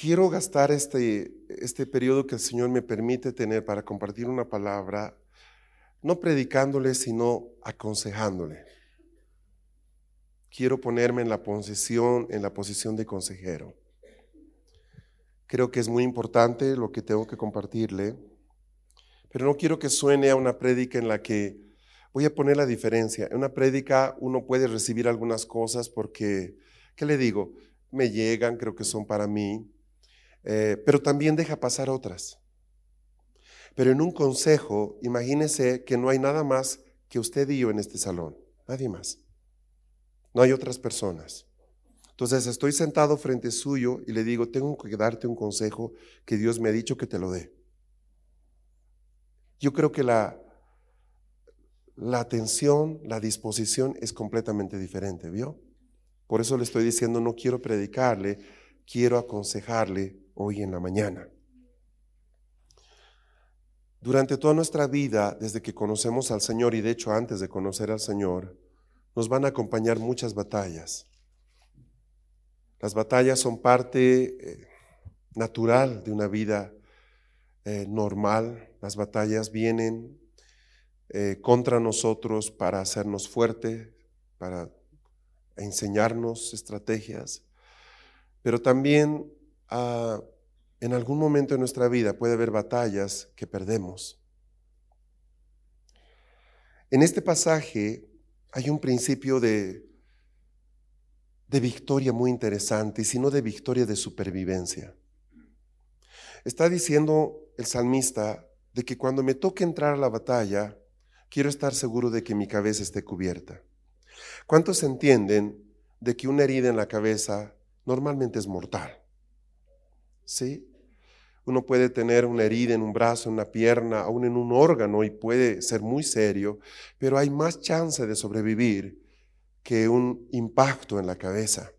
Quiero gastar este, este periodo que el Señor me permite tener para compartir una palabra, no predicándole, sino aconsejándole. Quiero ponerme en la posición, en la posición de consejero. Creo que es muy importante lo que tengo que compartirle, pero no quiero que suene a una prédica en la que voy a poner la diferencia. En una prédica uno puede recibir algunas cosas porque, ¿qué le digo? Me llegan, creo que son para mí, eh, pero también deja pasar otras. Pero en un consejo, imagínese que no hay nada más que usted y yo en este salón, nadie más. No hay otras personas. Entonces estoy sentado frente suyo y le digo, tengo que darte un consejo que Dios me ha dicho que te lo dé. Yo creo que la, la atención, la disposición es completamente diferente, ¿vio? Por eso le estoy diciendo, no quiero predicarle, quiero aconsejarle hoy en la mañana. Durante toda nuestra vida, desde que conocemos al Señor y de hecho antes de conocer al Señor, nos van a acompañar muchas batallas. Las batallas son parte eh, natural de una vida eh, normal. Las batallas vienen eh, contra nosotros para hacernos fuerte, para enseñarnos estrategias, pero también Ah, en algún momento de nuestra vida puede haber batallas que perdemos. En este pasaje hay un principio de, de victoria muy interesante, y si no de victoria de supervivencia. Está diciendo el salmista de que cuando me toque entrar a la batalla, quiero estar seguro de que mi cabeza esté cubierta. ¿Cuántos entienden de que una herida en la cabeza normalmente es mortal? ¿Sí? Uno puede tener una herida en un brazo, en una pierna, aún en un órgano y puede ser muy serio, pero hay más chance de sobrevivir que un impacto en la cabeza.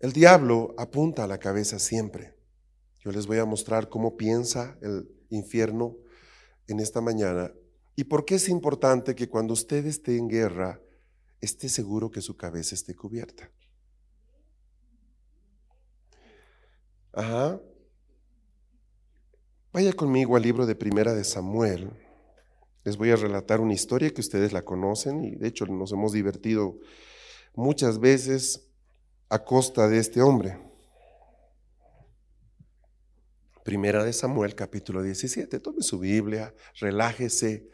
El diablo apunta a la cabeza siempre. Yo les voy a mostrar cómo piensa el infierno en esta mañana y por qué es importante que cuando usted esté en guerra esté seguro que su cabeza esté cubierta. Ajá. Vaya conmigo al libro de Primera de Samuel. Les voy a relatar una historia que ustedes la conocen y de hecho nos hemos divertido muchas veces a costa de este hombre. Primera de Samuel, capítulo 17. Tome su Biblia, relájese.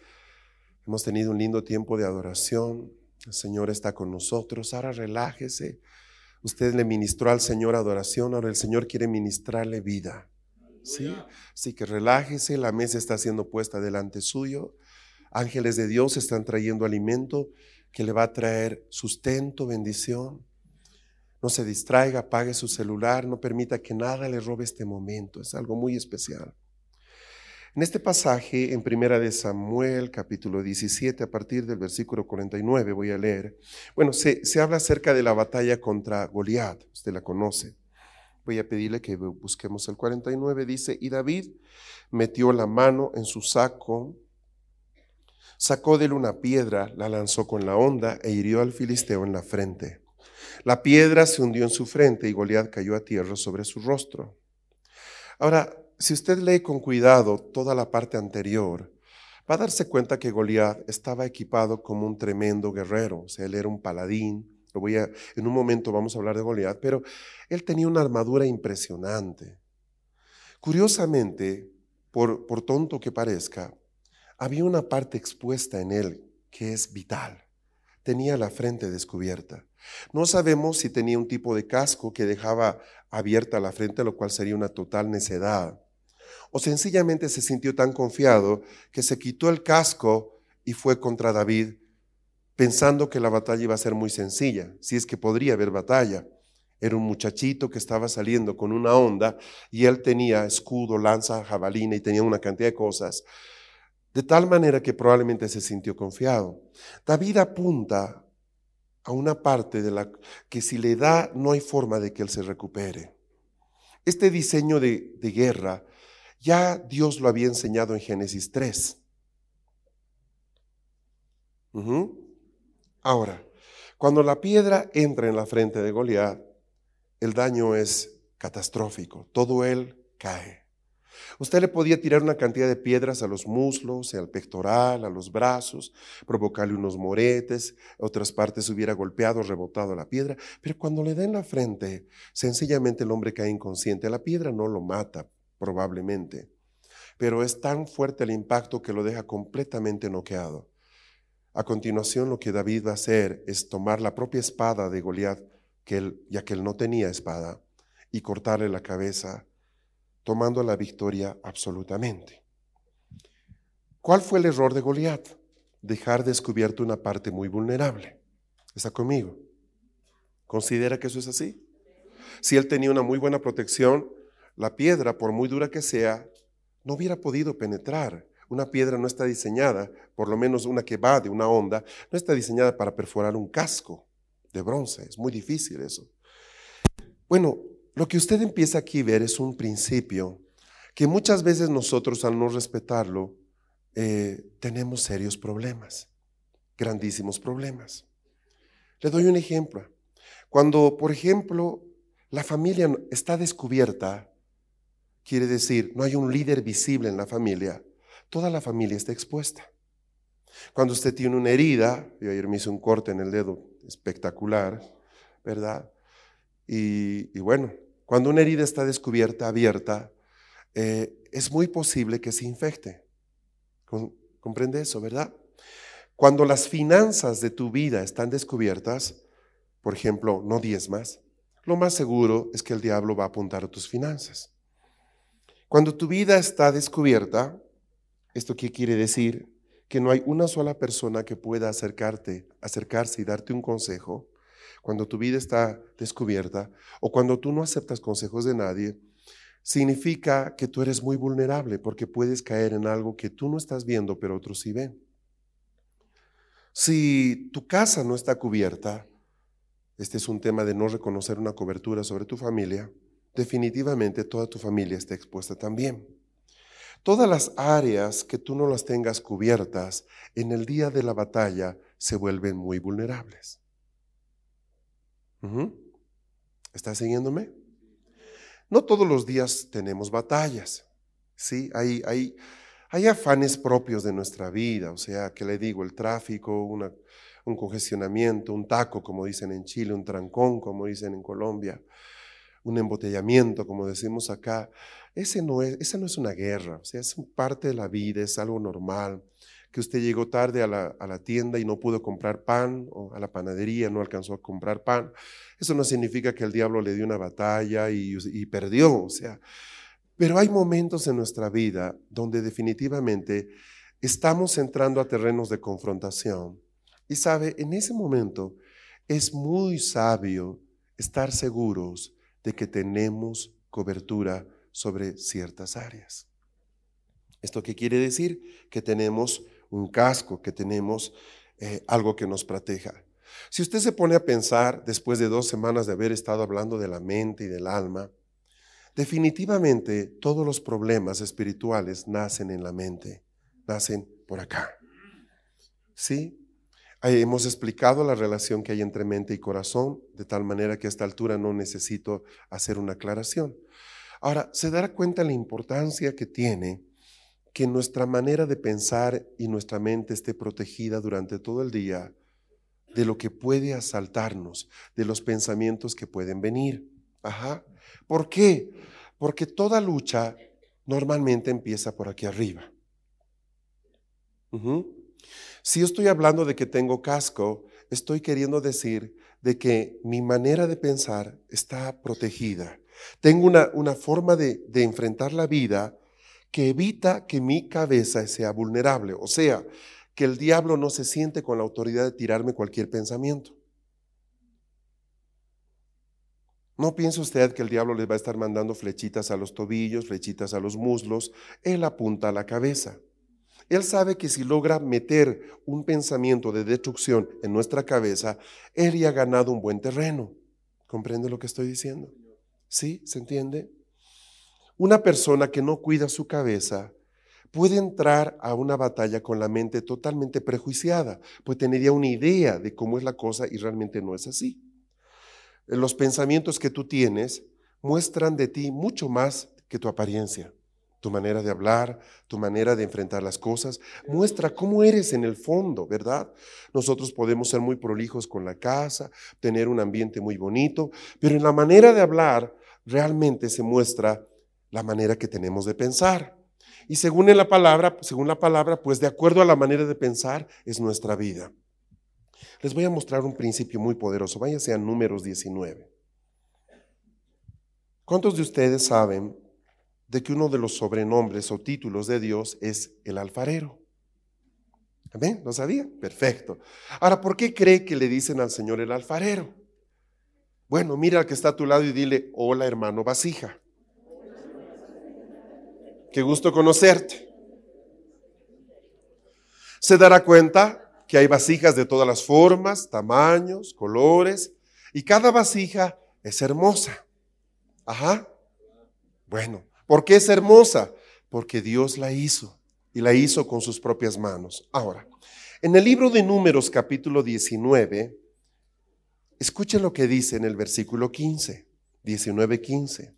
Hemos tenido un lindo tiempo de adoración. El Señor está con nosotros. Ahora relájese. Usted le ministró al Señor adoración, ahora el Señor quiere ministrarle vida. ¿Sí? Así que relájese, la mesa está siendo puesta delante suyo. Ángeles de Dios están trayendo alimento que le va a traer sustento, bendición. No se distraiga, apague su celular, no permita que nada le robe este momento. Es algo muy especial. En este pasaje, en Primera de Samuel, capítulo 17, a partir del versículo 49, voy a leer. Bueno, se, se habla acerca de la batalla contra Goliat, usted la conoce. Voy a pedirle que busquemos el 49. Dice, y David metió la mano en su saco, sacó de él una piedra, la lanzó con la onda e hirió al filisteo en la frente. La piedra se hundió en su frente y Goliat cayó a tierra sobre su rostro. Ahora, si usted lee con cuidado toda la parte anterior, va a darse cuenta que Goliat estaba equipado como un tremendo guerrero, o sea, él era un paladín. Voy a, en un momento vamos a hablar de Goliat, pero él tenía una armadura impresionante. Curiosamente, por tonto que parezca, había una parte expuesta en él que es vital. Tenía la frente descubierta. No sabemos si tenía un tipo de casco que dejaba abierta la frente, lo cual sería una total necedad o sencillamente se sintió tan confiado que se quitó el casco y fue contra David pensando que la batalla iba a ser muy sencilla, si es que podría haber batalla. Era un muchachito que estaba saliendo con una onda y él tenía escudo, lanza, jabalina y tenía una cantidad de cosas. De tal manera que probablemente se sintió confiado. David apunta a una parte de la que si le da no hay forma de que él se recupere. Este diseño de, de guerra ya Dios lo había enseñado en Génesis 3. Ahora, cuando la piedra entra en la frente de Goliat, el daño es catastrófico. Todo él cae. Usted le podía tirar una cantidad de piedras a los muslos, al pectoral, a los brazos, provocarle unos moretes, otras partes hubiera golpeado, rebotado la piedra, pero cuando le da en la frente, sencillamente el hombre cae inconsciente. La piedra no lo mata, probablemente, pero es tan fuerte el impacto que lo deja completamente noqueado. A continuación, lo que David va a hacer es tomar la propia espada de Goliat, ya que él no tenía espada, y cortarle la cabeza, tomando la victoria absolutamente. ¿Cuál fue el error de Goliat? Dejar descubierto una parte muy vulnerable. ¿Está conmigo? ¿Considera que eso es así? Si él tenía una muy buena protección, la piedra, por muy dura que sea, no hubiera podido penetrar. Una piedra no está diseñada, por lo menos una que va de una onda, no está diseñada para perforar un casco de bronce. Es muy difícil eso. Bueno, lo que usted empieza aquí a ver es un principio que muchas veces nosotros al no respetarlo eh, tenemos serios problemas, grandísimos problemas. Le doy un ejemplo. Cuando, por ejemplo, la familia está descubierta, quiere decir, no hay un líder visible en la familia, toda la familia está expuesta. Cuando usted tiene una herida, yo ayer me hice un corte en el dedo espectacular, ¿verdad? Y, bueno, cuando una herida está descubierta, abierta, eh, es muy posible que se infecte. ¿Comprende eso, verdad? Cuando las finanzas de tu vida están descubiertas, por ejemplo, no más, lo más seguro es que el diablo va a apuntar a tus finanzas. Cuando tu vida está descubierta, ¿esto qué quiere decir? Que no hay una sola persona que pueda acercarte, acercarse y darte un consejo cuando tu vida está descubierta o cuando tú no aceptas consejos de nadie, significa que tú eres muy vulnerable porque puedes caer en algo que tú no estás viendo, pero otros sí ven. Si tu casa no está cubierta, este es un tema de no reconocer una cobertura sobre tu familia, definitivamente toda tu familia está expuesta también. Todas las áreas que tú no las tengas cubiertas en el día de la batalla se vuelven muy vulnerables. ¿Estás siguiéndome? No todos los días tenemos batallas, ¿sí? Hay, hay, hay afanes propios de nuestra vida, o sea, que le digo, el tráfico, un congestionamiento, un taco, como dicen en Chile, un trancón, como dicen en Colombia, un embotellamiento, como decimos acá. Ese no es, esa no es una guerra, o sea, es parte de la vida, es algo normal que usted llegó tarde a la, tienda y no pudo comprar pan, o a la panadería no alcanzó a comprar pan. Eso no significa que el diablo le dio una batalla y, y perdió, o sea, pero hay momentos en nuestra vida donde definitivamente estamos entrando a terrenos de confrontación. Y sabe, en ese momento es muy sabio estar seguros de que tenemos cobertura sobre ciertas áreas. ¿Esto qué quiere decir? Que tenemos un casco, que tenemos eh, algo que nos proteja. Si usted se pone a pensar, después de dos semanas de haber estado hablando de la mente y del alma, definitivamente todos los problemas espirituales nacen en la mente, nacen por acá. ¿Sí? Hemos explicado la relación que hay entre mente y corazón, de tal manera que a esta altura no necesito hacer una aclaración. Ahora, se dará cuenta la importancia que tiene que nuestra manera de pensar y nuestra mente esté protegida durante todo el día de lo que puede asaltarnos, de los pensamientos que pueden venir. Ajá. ¿Por qué? Porque toda lucha normalmente empieza por aquí arriba. Si yo estoy hablando de que tengo casco, estoy queriendo decir de que mi manera de pensar está protegida. Tengo una, una forma de, de enfrentar la vida que evita que mi cabeza sea vulnerable. O sea, que el diablo no se siente con la autoridad de tirarme cualquier pensamiento. No piense usted que el diablo les va a estar mandando flechitas a los tobillos, flechitas a los muslos. Él apunta a la cabeza. Él sabe que si logra meter un pensamiento de destrucción en nuestra cabeza, él ya ha ganado un buen terreno. ¿Comprende lo que estoy diciendo? ¿Sí? ¿Se entiende? Una persona que no cuida su cabeza puede entrar a una batalla con la mente totalmente prejuiciada, pues tendría una idea de cómo es la cosa y realmente no es así. Los pensamientos que tú tienes muestran de ti mucho más que tu apariencia. Tu manera de hablar, tu manera de enfrentar las cosas, muestra cómo eres en el fondo, ¿verdad? Nosotros podemos ser muy prolijos con la casa, tener un ambiente muy bonito, pero en la manera de hablar realmente se muestra la manera que tenemos de pensar. Y según la palabra, según la palabra, pues de acuerdo a la manera de pensar es nuestra vida. Les voy a mostrar un principio muy poderoso. Váyase a números 19. ¿Cuántos de ustedes saben de que uno de los sobrenombres o títulos de Dios es el alfarero? ¿Amén? ¿Lo sabía? Perfecto. Ahora, ¿por qué cree que le dicen al Señor el alfarero? Bueno, mira al que está a tu lado y dile, hola hermano vasija. Qué gusto conocerte. Se dará cuenta que hay vasijas de todas las formas, tamaños, colores, y cada vasija es hermosa. Ajá. Bueno, ¿por qué es hermosa? Porque Dios la hizo y la hizo con sus propias manos. Ahora, en el libro de Números capítulo 19, escuchen lo que dice en el versículo 15, 19, 15.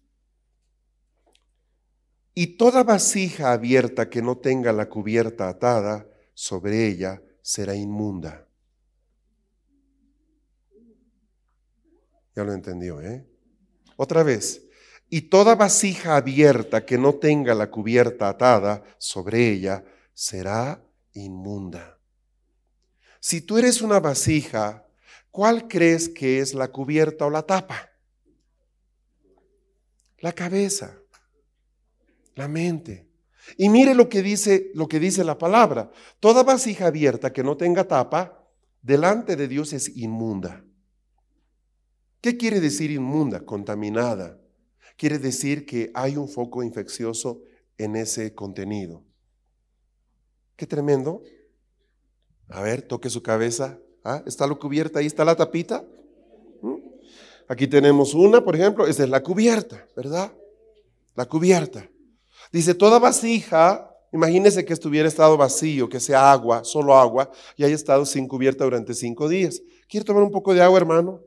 Y toda vasija abierta que no tenga la cubierta atada sobre ella será inmunda. Ya lo entendió, ¿eh? Otra vez. Y toda vasija abierta que no tenga la cubierta atada sobre ella será inmunda. Si tú eres una vasija, ¿cuál crees que es la cubierta o la tapa? La cabeza la mente. Y mire lo que dice, lo que dice la palabra. Toda vasija abierta que no tenga tapa, delante de Dios es inmunda. ¿Qué quiere decir inmunda? Contaminada. Quiere decir que hay un foco infeccioso en ese contenido. Qué tremendo. A ver, toque su cabeza. ¿Ah? ¿Está lo cubierta? Ahí está la tapita. ¿Mm? Aquí tenemos una, por ejemplo, esa es la cubierta, ¿verdad? La cubierta. Dice, toda vasija, imagínese que estuviera estado vacío, que sea agua, solo agua, y haya estado sin cubierta durante cinco días. ¿Quiere tomar un poco de agua, hermano?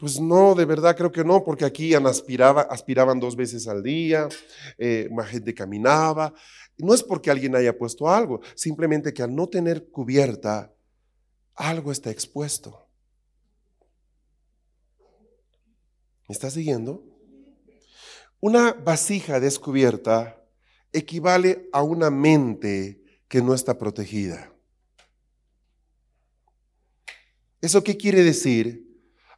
Pues no, de verdad creo que no, porque aquí aspiraba, aspiraban dos veces al día, eh, más gente caminaba. No es porque alguien haya puesto algo, simplemente que al no tener cubierta, algo está expuesto. ¿Me está siguiendo? Una vasija descubierta equivale a una mente que no está protegida. ¿Eso qué quiere decir?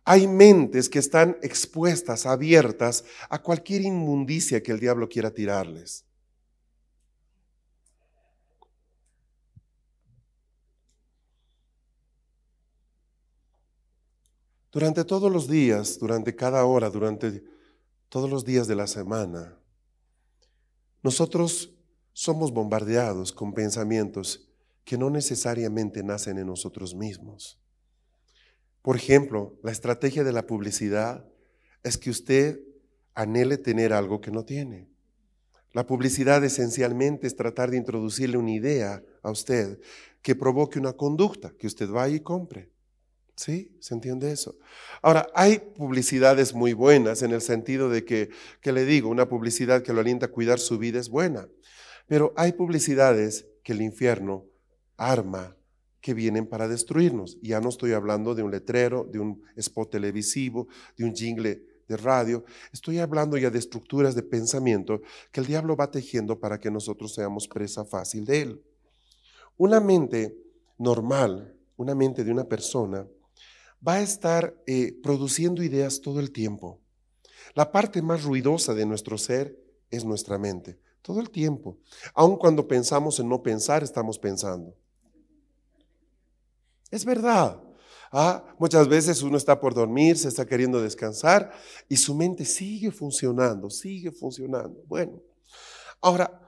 Hay mentes que están expuestas, abiertas a cualquier inmundicia que el diablo quiera tirarles. Durante todos los días, durante cada hora, durante todos los días de la semana, nosotros somos bombardeados con pensamientos que no necesariamente nacen en nosotros mismos. Por ejemplo, la estrategia de la publicidad es que usted anhele tener algo que no tiene. La publicidad esencialmente es tratar de introducirle una idea a usted que provoque una conducta que usted vaya y compre. ¿Sí? ¿Se entiende eso? Ahora, hay publicidades muy buenas en el sentido de que, que le digo, una publicidad que lo alienta a cuidar su vida es buena, pero hay publicidades que el infierno arma que vienen para destruirnos. Ya no estoy hablando de un letrero, de un spot televisivo, de un jingle de radio. Estoy hablando ya de estructuras de pensamiento que el diablo va tejiendo para que nosotros seamos presa fácil de él. Una mente normal, una mente de una persona, va a estar eh, produciendo ideas todo el tiempo. La parte más ruidosa de nuestro ser es nuestra mente, todo el tiempo. Aun cuando pensamos en no pensar, estamos pensando. Es verdad. Ah, muchas veces uno está por dormir, se está queriendo descansar y su mente sigue funcionando, sigue funcionando. Bueno, ahora,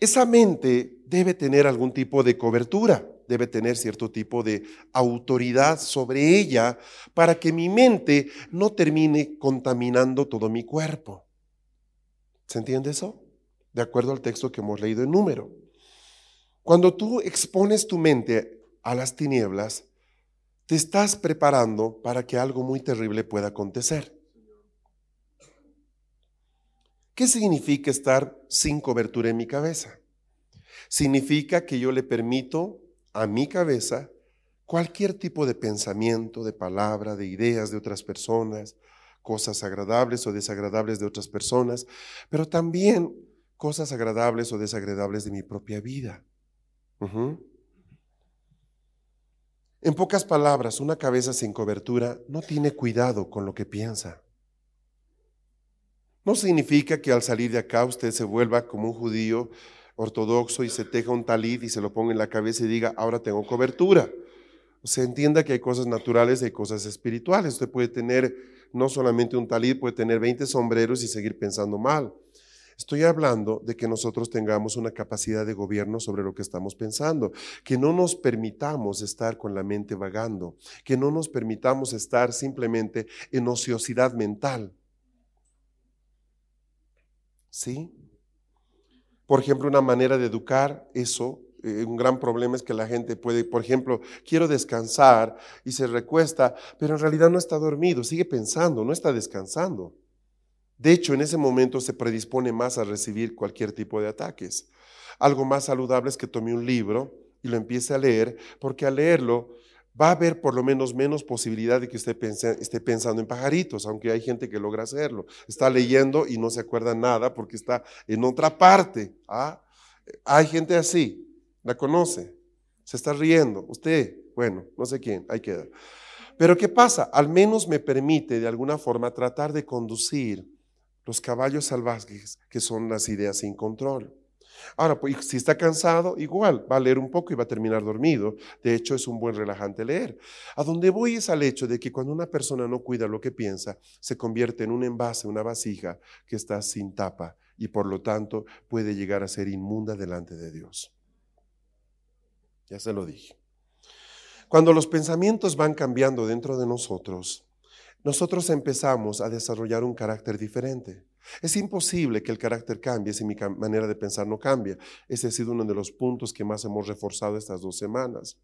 esa mente debe tener algún tipo de cobertura, debe tener cierto tipo de autoridad sobre ella para que mi mente no termine contaminando todo mi cuerpo. ¿Se entiende eso? De acuerdo al texto que hemos leído en número. Cuando tú expones tu mente a las tinieblas, te estás preparando para que algo muy terrible pueda acontecer. ¿Qué significa estar sin cobertura en mi cabeza? Significa que yo le permito a mi cabeza cualquier tipo de pensamiento, de palabra, de ideas de otras personas, cosas agradables o desagradables de otras personas, pero también cosas agradables o desagradables de mi propia vida. En pocas palabras, una cabeza sin cobertura no tiene cuidado con lo que piensa. No significa que al salir de acá usted se vuelva como un judío ortodoxo y se teja un talid y se lo ponga en la cabeza y diga, ahora tengo cobertura. Se entienda que hay cosas naturales y hay cosas espirituales. Usted puede tener no solamente un talid, puede tener 20 sombreros y seguir pensando mal. Estoy hablando de que nosotros tengamos una capacidad de gobierno sobre lo que estamos pensando, que no nos permitamos estar con la mente vagando, que no nos permitamos estar simplemente en ociosidad mental. ¿Sí? Por ejemplo, una manera de educar eso eh, un gran problema es que la gente puede, por ejemplo, quiero descansar y se recuesta, pero en realidad no está dormido, sigue pensando, no está descansando. De hecho, en ese momento se predispone más a recibir cualquier tipo de ataques. Algo más saludable es que tome un libro y lo empiece a leer, porque al leerlo va a haber por lo menos menos posibilidad de que usted esté pensando en pajaritos, aunque hay gente que logra hacerlo. Está leyendo y no se acuerda nada porque está en otra parte. ¿ah? Hay gente así, la conoce, se está riendo. Usted, bueno, no sé quién, ahí queda. Pero ¿qué pasa? Al menos me permite de alguna forma tratar de conducir los caballos salvajes, que son las ideas sin control. Ahora, pues, si está cansado, igual, va a leer un poco y va a terminar dormido. De hecho, es un buen relajante leer. A donde voy es al hecho de que cuando una persona no cuida lo que piensa, se convierte en un envase, una vasija que está sin tapa y por lo tanto puede llegar a ser inmunda delante de Dios. Ya se lo dije. Cuando los pensamientos van cambiando dentro de nosotros, nosotros empezamos a desarrollar un carácter diferente. Es imposible que el carácter cambie si mi manera de pensar no cambia. Ese ha sido uno de los puntos que más hemos reforzado estas dos semanas.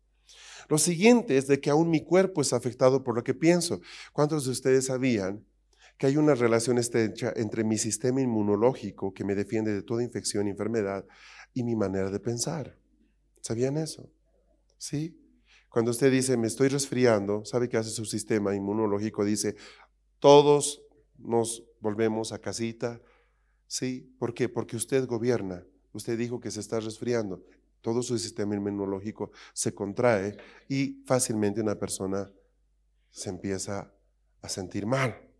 Lo siguiente es de que aún mi cuerpo es afectado por lo que pienso. ¿Cuántos de ustedes sabían que hay una relación estrecha entre mi sistema inmunológico que me defiende de toda infección y enfermedad y mi manera de pensar? ¿Sabían eso? ¿Sí? Cuando usted dice, me estoy resfriando, ¿sabe qué hace su sistema inmunológico? Dice, todos nos volvemos a casita. ¿Sí? ¿Por qué? Porque usted gobierna. Usted dijo que se está resfriando. Todo su sistema inmunológico se contrae y fácilmente una persona se empieza a sentir mal.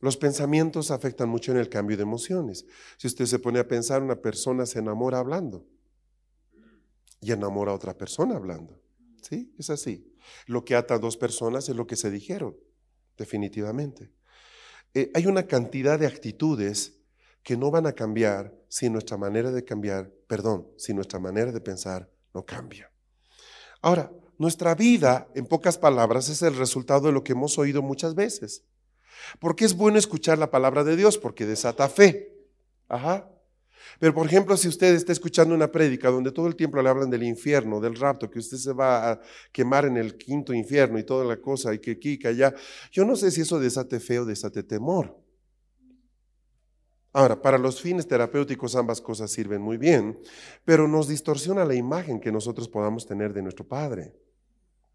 Los pensamientos afectan mucho en el cambio de emociones. Si usted se pone a pensar, una persona se enamora hablando y enamora a otra persona hablando. ¿Sí? Es así. Lo que ata a dos personas es lo que se dijeron, definitivamente. Eh, hay una cantidad de actitudes que no van a cambiar si nuestra manera de cambiar, perdón, si nuestra manera de pensar no cambia. Ahora, nuestra vida, en pocas palabras, es el resultado de lo que hemos oído muchas veces. ¿Por qué es bueno escuchar la palabra de Dios? Porque desata fe. Ajá. Pero por ejemplo, si usted está escuchando una prédica donde todo el tiempo le hablan del infierno, del rapto, que usted se va a quemar en el quinto infierno y toda la cosa, y que aquí, que allá, yo no sé si eso desate fe o desate temor. Ahora, para los fines terapéuticos ambas cosas sirven muy bien, pero nos distorsiona la imagen que nosotros podamos tener de nuestro Padre.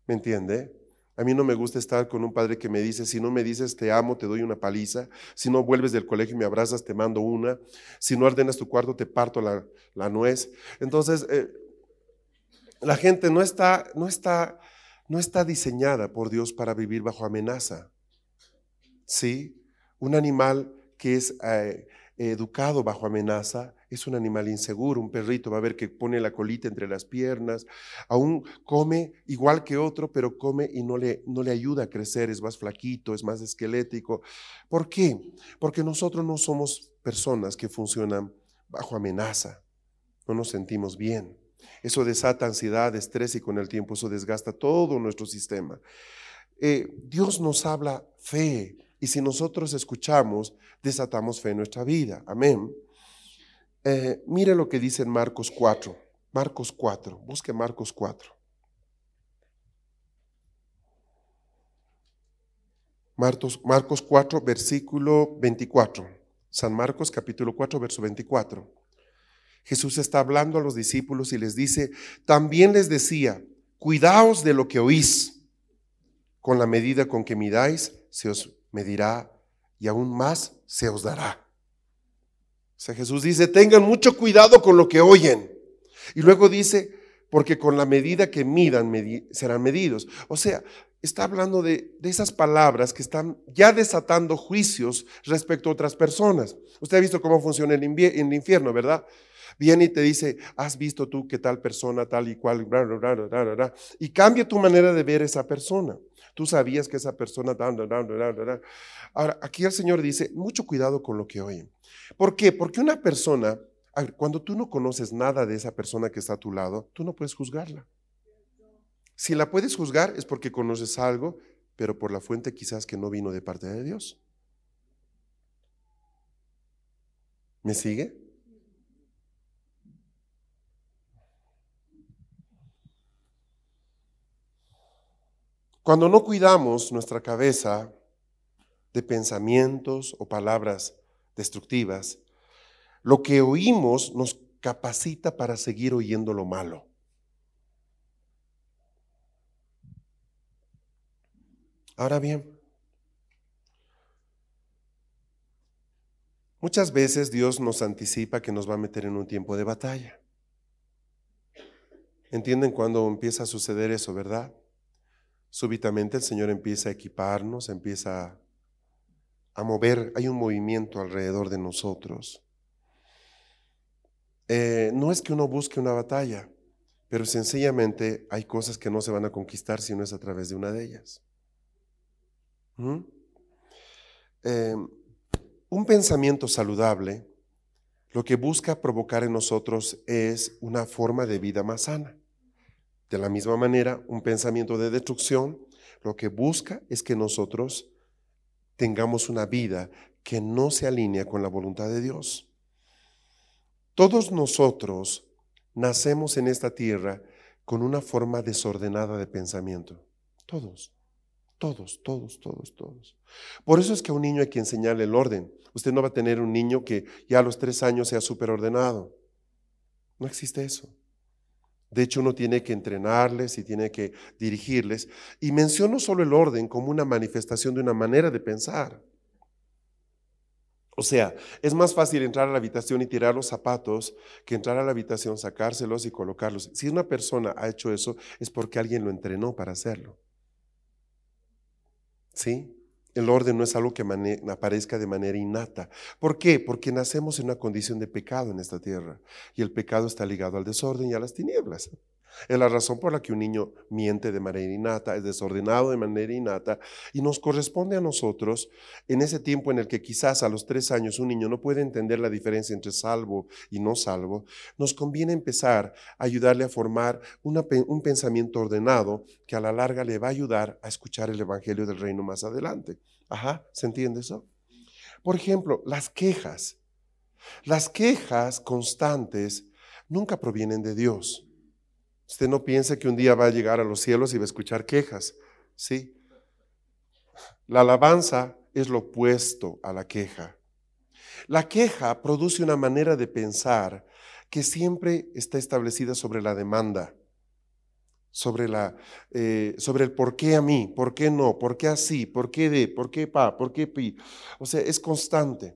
¿Me entiende? A mí no me gusta estar con un padre que me dice, si no me dices te amo, te doy una paliza. Si no vuelves del colegio y me abrazas, te mando una. Si no ordenas tu cuarto, te parto la, nuez. Entonces, eh, la gente no está, no, está, no está diseñada por Dios para vivir bajo amenaza. ¿Sí? Un animal que es, eh, educado bajo amenaza es un animal inseguro, un perrito va a ver que pone la colita entre las piernas, aún come igual que otro, pero come y no le, no le ayuda a crecer, es más flaquito, es más esquelético. ¿Por qué? Porque nosotros no somos personas que funcionan bajo amenaza, no nos sentimos bien. Eso desata ansiedad, estrés y con el tiempo eso desgasta todo nuestro sistema. Eh, Dios nos habla fe y si nosotros escuchamos, desatamos fe en nuestra vida. Amén. Eh, mire lo que dice en Marcos 4. Marcos 4. Busque Marcos 4. Marcos, Marcos 4, versículo 24. San Marcos capítulo 4, verso 24. Jesús está hablando a los discípulos y les dice, también les decía, cuidaos de lo que oís. Con la medida con que midáis, se os medirá y aún más se os dará. O sea, Jesús dice, tengan mucho cuidado con lo que oyen. Y luego dice, porque con la medida que midan serán medidos. O sea, está hablando de, de, esas palabras que están ya desatando juicios respecto a otras personas. Usted ha visto cómo funciona el, el infierno, ¿verdad? Viene y te dice, has visto tú que tal persona, tal y cual, y cambia tu manera de ver esa persona. Tú sabías que esa persona... Ahora, aquí el Señor dice, mucho cuidado con lo que oyen. ¿Por qué? Porque una persona, cuando tú no conoces nada de esa persona que está a tu lado, tú no puedes juzgarla. Si la puedes juzgar es porque conoces algo, pero por la fuente quizás que no vino de parte de Dios. ¿Me sigue? Cuando no cuidamos nuestra cabeza de pensamientos o palabras destructivas, lo que oímos nos capacita para seguir oyendo lo malo. Ahora bien, muchas veces Dios nos anticipa que nos va a meter en un tiempo de batalla. ¿Entienden cuando empieza a suceder eso, verdad? Súbitamente el Señor empieza a equiparnos, empieza a mover, hay un movimiento alrededor de nosotros. Eh, no es que uno busque una batalla, pero sencillamente hay cosas que no se van a conquistar si no es a través de una de ellas. ¿Mm? Eh, un pensamiento saludable lo que busca provocar en nosotros es una forma de vida más sana. De la misma manera, un pensamiento de destrucción lo que busca es que nosotros tengamos una vida que no se alinea con la voluntad de Dios. Todos nosotros nacemos en esta tierra con una forma desordenada de pensamiento. Todos, todos, todos, todos, todos. Por eso es que a un niño hay que enseñarle el orden. Usted no va a tener un niño que ya a los tres años sea súper ordenado. No existe eso. De hecho, uno tiene que entrenarles y tiene que dirigirles. Y menciono solo el orden como una manifestación de una manera de pensar. O sea, es más fácil entrar a la habitación y tirar los zapatos que entrar a la habitación, sacárselos y colocarlos. Si una persona ha hecho eso, es porque alguien lo entrenó para hacerlo. ¿Sí? El orden no es algo que aparezca de manera innata. ¿Por qué? Porque nacemos en una condición de pecado en esta tierra y el pecado está ligado al desorden y a las tinieblas. Es la razón por la que un niño miente de manera innata, es desordenado de manera innata, y nos corresponde a nosotros, en ese tiempo en el que quizás a los tres años un niño no puede entender la diferencia entre salvo y no salvo, nos conviene empezar a ayudarle a formar un pensamiento ordenado que a la larga le va a ayudar a escuchar el Evangelio del Reino más adelante. Ajá, ¿se entiende eso? Por ejemplo, las quejas. Las quejas constantes nunca provienen de Dios. Usted no piense que un día va a llegar a los cielos y va a escuchar quejas. Sí. La alabanza es lo opuesto a la queja. La queja produce una manera de pensar que siempre está establecida sobre la demanda, sobre, la, eh, sobre el por qué a mí, por qué no, por qué así, por qué de, por qué pa, por qué pi. O sea, es constante.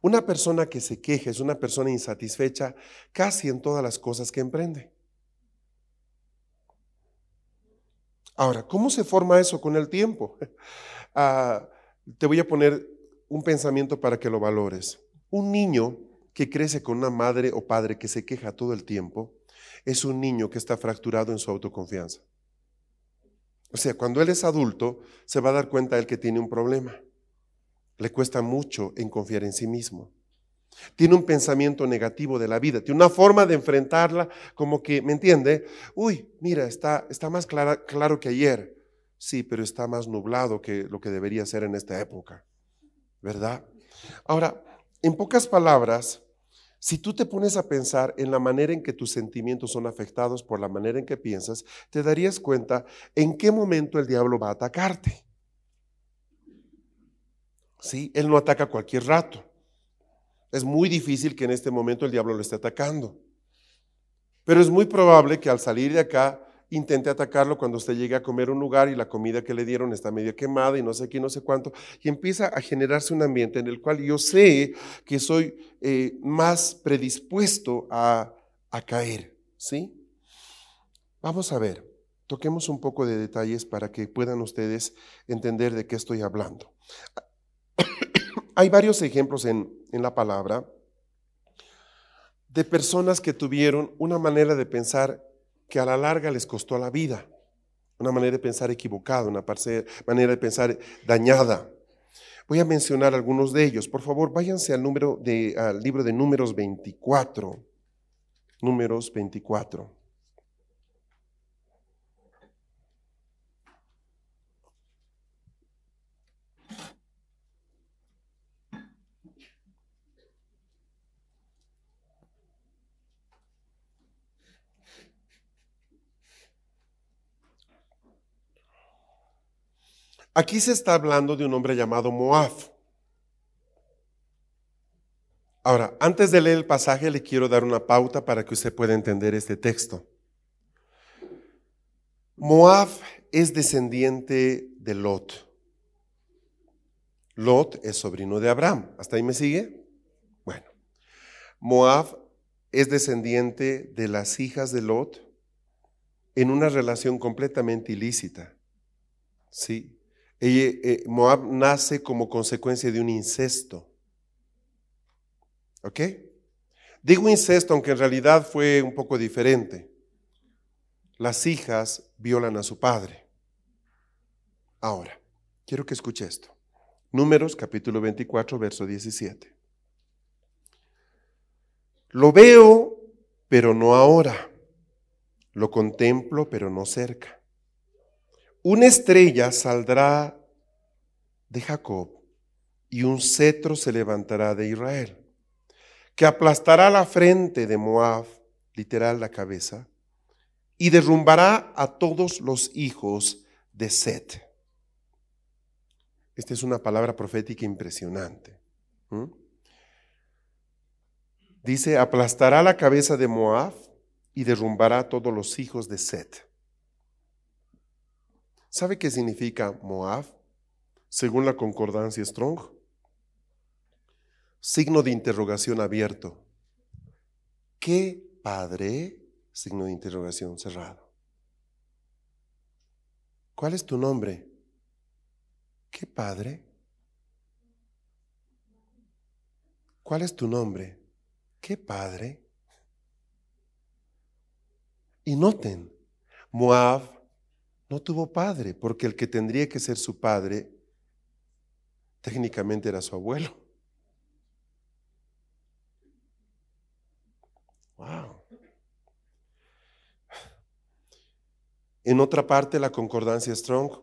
Una persona que se queja es una persona insatisfecha casi en todas las cosas que emprende. Ahora, ¿cómo se forma eso con el tiempo? Ah, te voy a poner un pensamiento para que lo valores. Un niño que crece con una madre o padre que se queja todo el tiempo es un niño que está fracturado en su autoconfianza. O sea, cuando él es adulto, se va a dar cuenta él que tiene un problema. Le cuesta mucho en confiar en sí mismo. Tiene un pensamiento negativo de la vida, tiene una forma de enfrentarla como que, ¿me entiende? Uy, mira, está, está más claro que ayer. Sí, pero está más nublado que lo que debería ser en esta época, ¿verdad? Ahora, en pocas palabras, si tú te pones a pensar en la manera en que tus sentimientos son afectados por la manera en que piensas, te darías cuenta en qué momento el diablo va a atacarte. ¿Sí? Él no ataca cualquier rato. Es muy difícil que en este momento el diablo lo esté atacando. Pero es muy probable que al salir de acá intente atacarlo cuando usted llegue a comer un lugar y la comida que le dieron está medio quemada y no sé qué, no sé cuánto, y empieza a generarse un ambiente en el cual yo sé que soy eh, más predispuesto a, a caer, ¿sí? Vamos a ver, toquemos un poco de detalles para que puedan ustedes entender de qué estoy hablando. Hay varios ejemplos en, en la palabra de personas que tuvieron una manera de pensar que a la larga les costó la vida. Una manera de pensar equivocada, una manera de pensar dañada. Voy a mencionar algunos de ellos. Por favor, váyanse al, número de, al libro de Números 24. Números 24. Aquí se está hablando de un hombre llamado Moab. Ahora, antes de leer el pasaje, le quiero dar una pauta para que usted pueda entender este texto. Moab es descendiente de Lot. Lot es sobrino de Abraham. ¿Hasta ahí me sigue? Bueno, Moab es descendiente de las hijas de Lot en una relación completamente ilícita. Sí, Moab nace como consecuencia de un incesto. ¿Ok? Digo incesto, aunque en realidad fue un poco diferente. Las hijas violan a su padre. Ahora, quiero que escuche esto. Números capítulo 24, verso 17. Lo veo, pero no ahora. Lo contemplo, pero no cerca una estrella saldrá de Jacob y un cetro se levantará de Israel, que aplastará la frente de Moab, literal la cabeza, y derrumbará a todos los hijos de Set. Esta es una palabra profética impresionante. Dice, aplastará la cabeza de Moab y derrumbará a todos los hijos de Set. ¿Sabe qué significa Moab? Según la concordancia Strong. Signo de interrogación abierto. ¿Qué padre? Signo de interrogación cerrado. ¿Cuál es tu nombre? ¿Qué padre? ¿Cuál es tu nombre? ¿Qué padre? Y noten, Moab no tuvo padre, porque el que tendría que ser su padre técnicamente era su abuelo. Wow. En otra parte, la concordancia Strong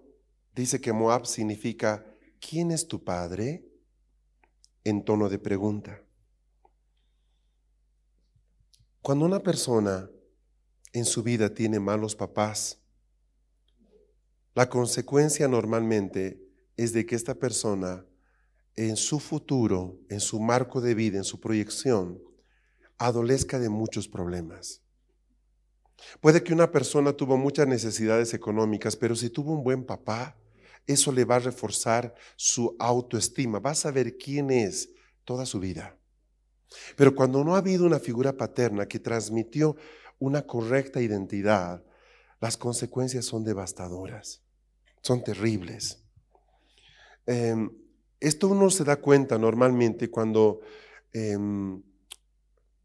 dice que Moab significa ¿quién es tu padre? en tono de pregunta. Cuando una persona en su vida tiene malos papás, la consecuencia normalmente es de que esta persona en su futuro, en su marco de vida, en su proyección, adolezca de muchos problemas. Puede que una persona tuvo muchas necesidades económicas, pero si tuvo un buen papá, eso le va a reforzar su autoestima, va a saber quién es toda su vida. Pero cuando no ha habido una figura paterna que transmitió una correcta identidad, las consecuencias son devastadoras son terribles. Em, Esto uno se da cuenta normalmente cuando, em,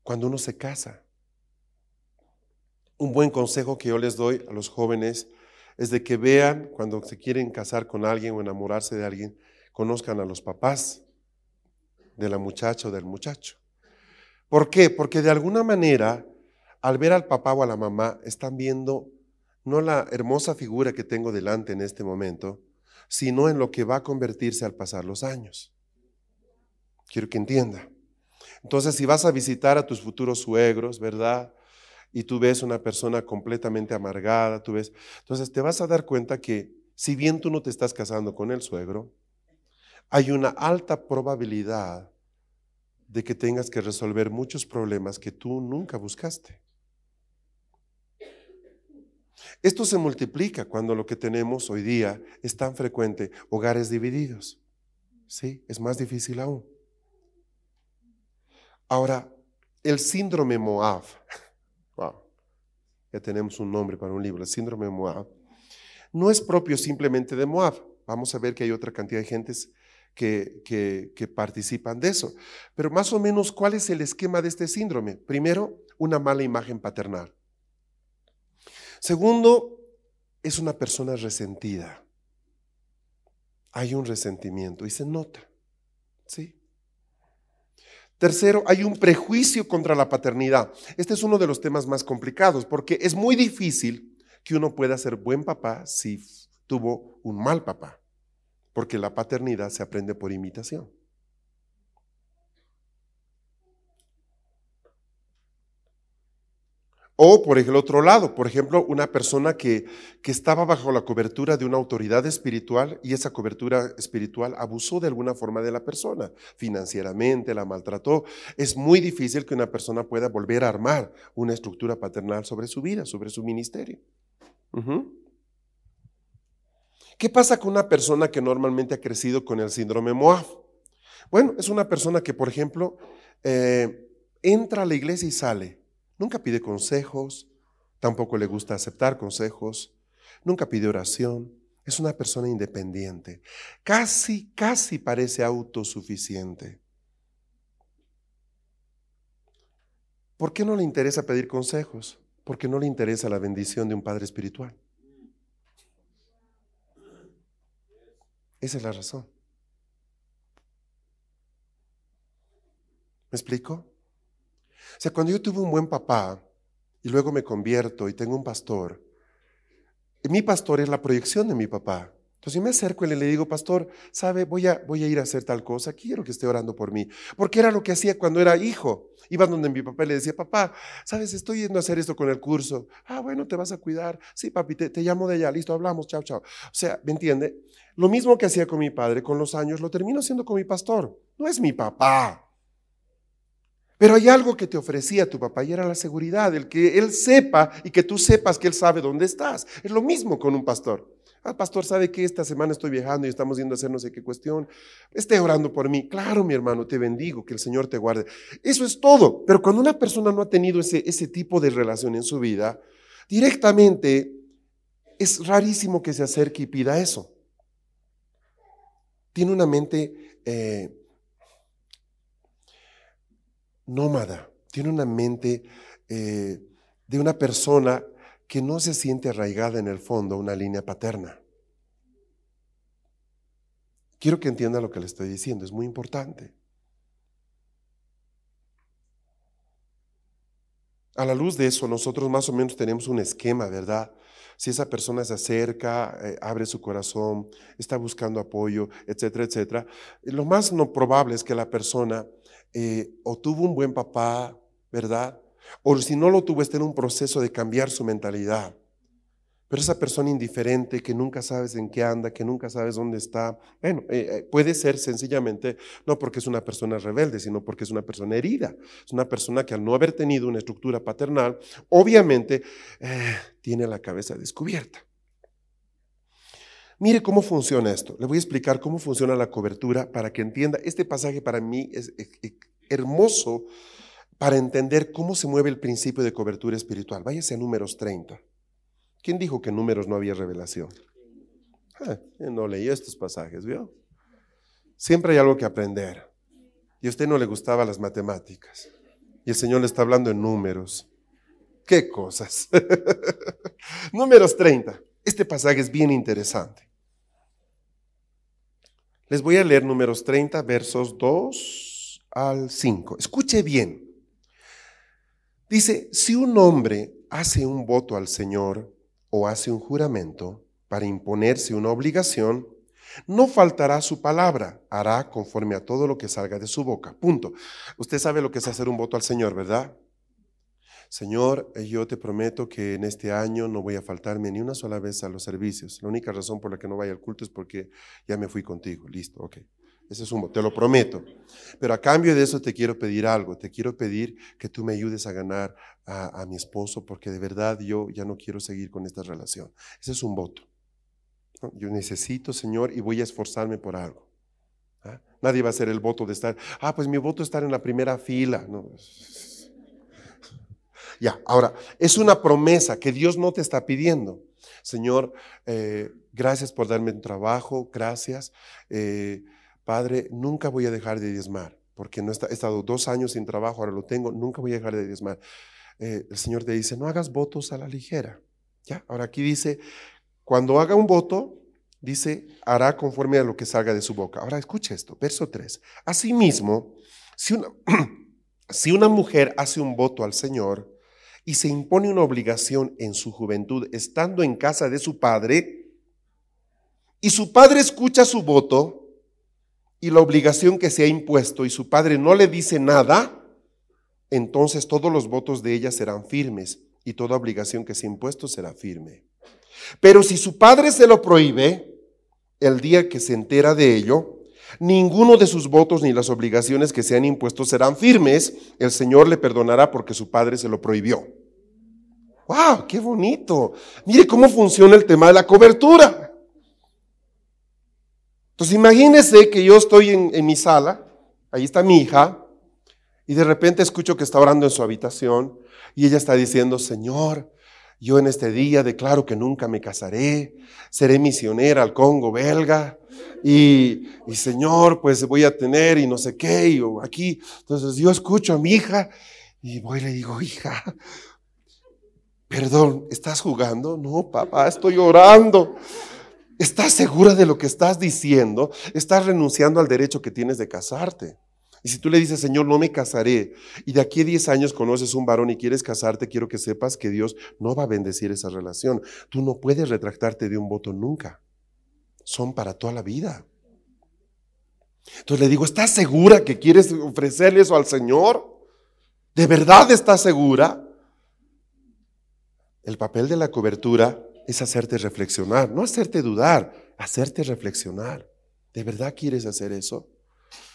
cuando uno se casa. Un buen consejo que yo les doy a los jóvenes es de que vean cuando se quieren casar con alguien o enamorarse de alguien, conozcan a los papás de la muchacha o del muchacho. ¿Por qué? Porque de alguna manera, al ver al papá o a la mamá, están viendo no la hermosa figura que tengo delante en este momento, sino en lo que va a convertirse al pasar los años. Quiero que entienda. Entonces, si vas a visitar a tus futuros suegros, ¿verdad? Y tú ves una persona completamente amargada, tú ves, entonces te vas a dar cuenta que si bien tú no te estás casando con el suegro, hay una alta probabilidad de que tengas que resolver muchos problemas que tú nunca buscaste. Esto se multiplica cuando lo que tenemos hoy día es tan frecuente, hogares divididos. Sí, es más difícil aún. Ahora, el síndrome Moab, wow, ya tenemos un nombre para un libro, el síndrome Moab, no es propio simplemente de Moab. Vamos a ver que hay otra cantidad de gentes que, que, que, participan de eso. Pero más o menos, ¿cuál es el esquema de este síndrome? Primero, una mala imagen paternal. Segundo, es una persona resentida. Hay un resentimiento y se nota. ¿Sí? Tercero, hay un prejuicio contra la paternidad. Este es uno de los temas más complicados porque es muy difícil que uno pueda ser buen papá si tuvo un mal papá, porque la paternidad se aprende por imitación. O por el otro lado, por ejemplo, una persona que, que, estaba bajo la cobertura de una autoridad espiritual y esa cobertura espiritual abusó de alguna forma de la persona, financieramente, la maltrató. Es muy difícil que una persona pueda volver a armar una estructura paternal sobre su vida, sobre su ministerio. ¿Qué pasa con una persona que normalmente ha crecido con el síndrome Moab? Bueno, es una persona que, por ejemplo, eh, entra a la iglesia y sale Nunca pide consejos, tampoco le gusta aceptar consejos, nunca pide oración. Es una persona independiente. Casi, casi parece autosuficiente. ¿Por qué no le interesa pedir consejos? Porque no le interesa la bendición de un padre espiritual. Esa es la razón. ¿Me explico? O sea, cuando yo tuve un buen papá y luego me convierto y tengo un pastor, mi pastor es la proyección de mi papá. Entonces yo me acerco y le digo, pastor, ¿sabe? Voy a, voy a ir a hacer tal cosa, quiero que esté orando por mí. Porque era lo que hacía cuando era hijo. Iba donde mi papá le decía, papá, ¿sabes? Estoy yendo a hacer esto con el curso. Ah, bueno, te vas a cuidar. Sí, papi, te, te llamo de allá, listo, hablamos, chao, chao. O sea, ¿me entiende? Lo mismo que hacía con mi padre con los años, lo termino haciendo con mi pastor. No es mi papá. Pero hay algo que te ofrecía tu papá y era la seguridad, el que él sepa y que tú sepas que él sabe dónde estás. Es lo mismo con un pastor. El pastor sabe que esta semana estoy viajando y estamos yendo a hacer no sé qué cuestión. Esté orando por mí. Claro, mi hermano, te bendigo, que el Señor te guarde. Eso es todo. Pero cuando una persona no ha tenido ese, ese tipo de relación en su vida, directamente es rarísimo que se acerque y pida eso. Tiene una mente eh, nómada, tiene una mente eh, de una persona que no se siente arraigada en el fondo a una línea paterna. Quiero que entienda lo que le estoy diciendo, es muy importante. A la luz de eso, nosotros más o menos tenemos un esquema, ¿verdad? Si esa persona se acerca, eh, abre su corazón, está buscando apoyo, etcétera, etcétera, lo más no probable es que la persona eh, o tuvo un buen papá, ¿verdad? O si no lo tuvo, está en un proceso de cambiar su mentalidad. Pero esa persona indiferente que nunca sabes en qué anda, que nunca sabes dónde está, bueno, eh, eh, puede ser sencillamente no porque es una persona rebelde, sino porque es una persona herida. Es una persona que al no haber tenido una estructura paternal, obviamente tiene la cabeza descubierta. Mire cómo funciona esto. Le voy a explicar cómo funciona la cobertura para que entienda. Este pasaje para mí es hermoso para entender cómo se mueve el principio de cobertura espiritual. Váyase a números 30. ¿Quién dijo que en números no había revelación? Ah, no leí estos pasajes, ¿vio? Siempre hay algo que aprender. Y a usted no le gustaban las matemáticas. Y el Señor le está hablando en números. ¿Qué cosas? números 30. Este pasaje es bien interesante. Les voy a leer números 30, versos 2 al 5. Escuche bien. Dice, si un hombre hace un voto al Señor o hace un juramento para imponerse una obligación, no faltará su palabra, hará conforme a todo lo que salga de su boca. Punto. Usted sabe lo que es hacer un voto al Señor, ¿verdad? Señor, eh, yo te prometo que en este año no voy a faltarme ni una sola vez a los servicios. La única razón por la que no vaya al culto es porque ya me fui contigo. Listo, ok. Ese voto, te lo prometo. Pero a cambio de eso te quiero pedir algo. Te quiero pedir que tú me ayudes a ganar a, a mi esposo porque de verdad yo ya no quiero seguir con esta relación. Ese es un voto. Yo necesito, Señor, y voy a esforzarme por algo. ¿Ah? Nadie va a hacer el voto de estar, ah, pues mi voto es estar en la primera fila. No. Ya, ahora, es una promesa que Dios no te está pidiendo. Señor, eh, gracias por darme un trabajo, gracias. Eh, Padre, nunca voy a dejar de diezmar, porque no he estado dos años sin trabajo, ahora lo tengo, nunca voy a dejar de diezmar. Eh, el Señor te dice, no hagas votos a la ligera. Ya, ahora aquí dice, cuando haga un voto, dice, hará conforme a lo que salga de su boca. Ahora escuche esto, verso 3. Asimismo, si una, si una mujer hace un voto al Señor y se impone una obligación en su juventud estando en casa de su padre, y su padre escucha su voto y la obligación que se ha impuesto y su padre no le dice nada, entonces todos los votos de ella serán firmes y toda obligación que se ha impuesto será firme. Pero si su padre se lo prohíbe, el día que se entera de ello, ninguno de sus votos ni las obligaciones que se han impuesto serán firmes, el Señor le perdonará porque su padre se lo prohibió. ¡Wow! ¡Qué bonito! Mire cómo funciona el tema de la cobertura. Entonces imagínese que yo estoy en, mi sala, ahí está mi hija, y de repente escucho que está orando en su habitación y ella está diciendo, Señor, yo en este día declaro que nunca me casaré, seré misionera al Congo belga y, Señor, pues voy a tener y no sé qué, y aquí. Entonces yo escucho a mi hija y voy y le digo, hija, perdón, ¿estás jugando? No, papá, estoy orando. ¿Estás segura de lo que estás diciendo? Estás renunciando al derecho que tienes de casarte. Y si tú le dices, Señor, no me casaré, y de aquí a 10 años conoces un varón y quieres casarte, quiero que sepas que Dios no va a bendecir esa relación. Tú no puedes retractarte de un voto nunca. Son para toda la vida. Entonces le digo, ¿estás segura que quieres ofrecerle eso al Señor? ¿De verdad estás segura? El papel de la cobertura es hacerte reflexionar, no hacerte dudar, hacerte reflexionar. ¿De verdad quieres hacer eso?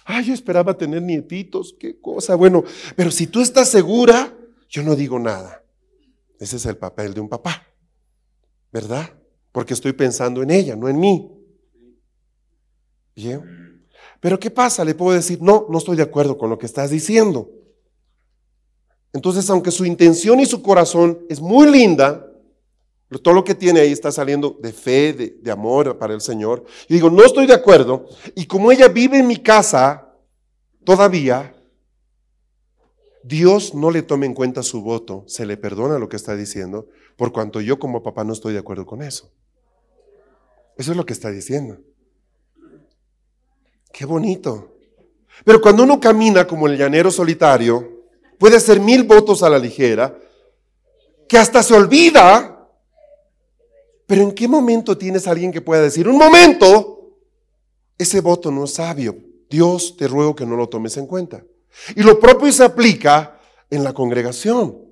Ay, yo esperaba tener nietitos, qué cosa. Bueno, pero si tú estás segura, yo no digo nada. Ese es el papel de un papá, ¿verdad? Porque estoy pensando en ella, no en mí. Bien. Pero ¿qué pasa? Le puedo decir, no, no estoy de acuerdo con lo que estás diciendo. Entonces, aunque su intención y su corazón es muy linda, todo lo que tiene ahí está saliendo de fe, de, amor para el Señor. Y digo, no estoy de acuerdo. Y como ella vive en mi casa todavía, Dios no le toma en cuenta su voto, se le perdona lo que está diciendo, por cuanto yo como papá no estoy de acuerdo con eso. Eso es lo que está diciendo. Qué bonito. Pero cuando uno camina como el llanero solitario, puede hacer mil votos a la ligera, que hasta se olvida pero ¿en qué momento tienes a alguien que pueda decir, un momento, ese voto no es sabio? Dios te ruego que no lo tomes en cuenta. Y lo propio se aplica en la congregación.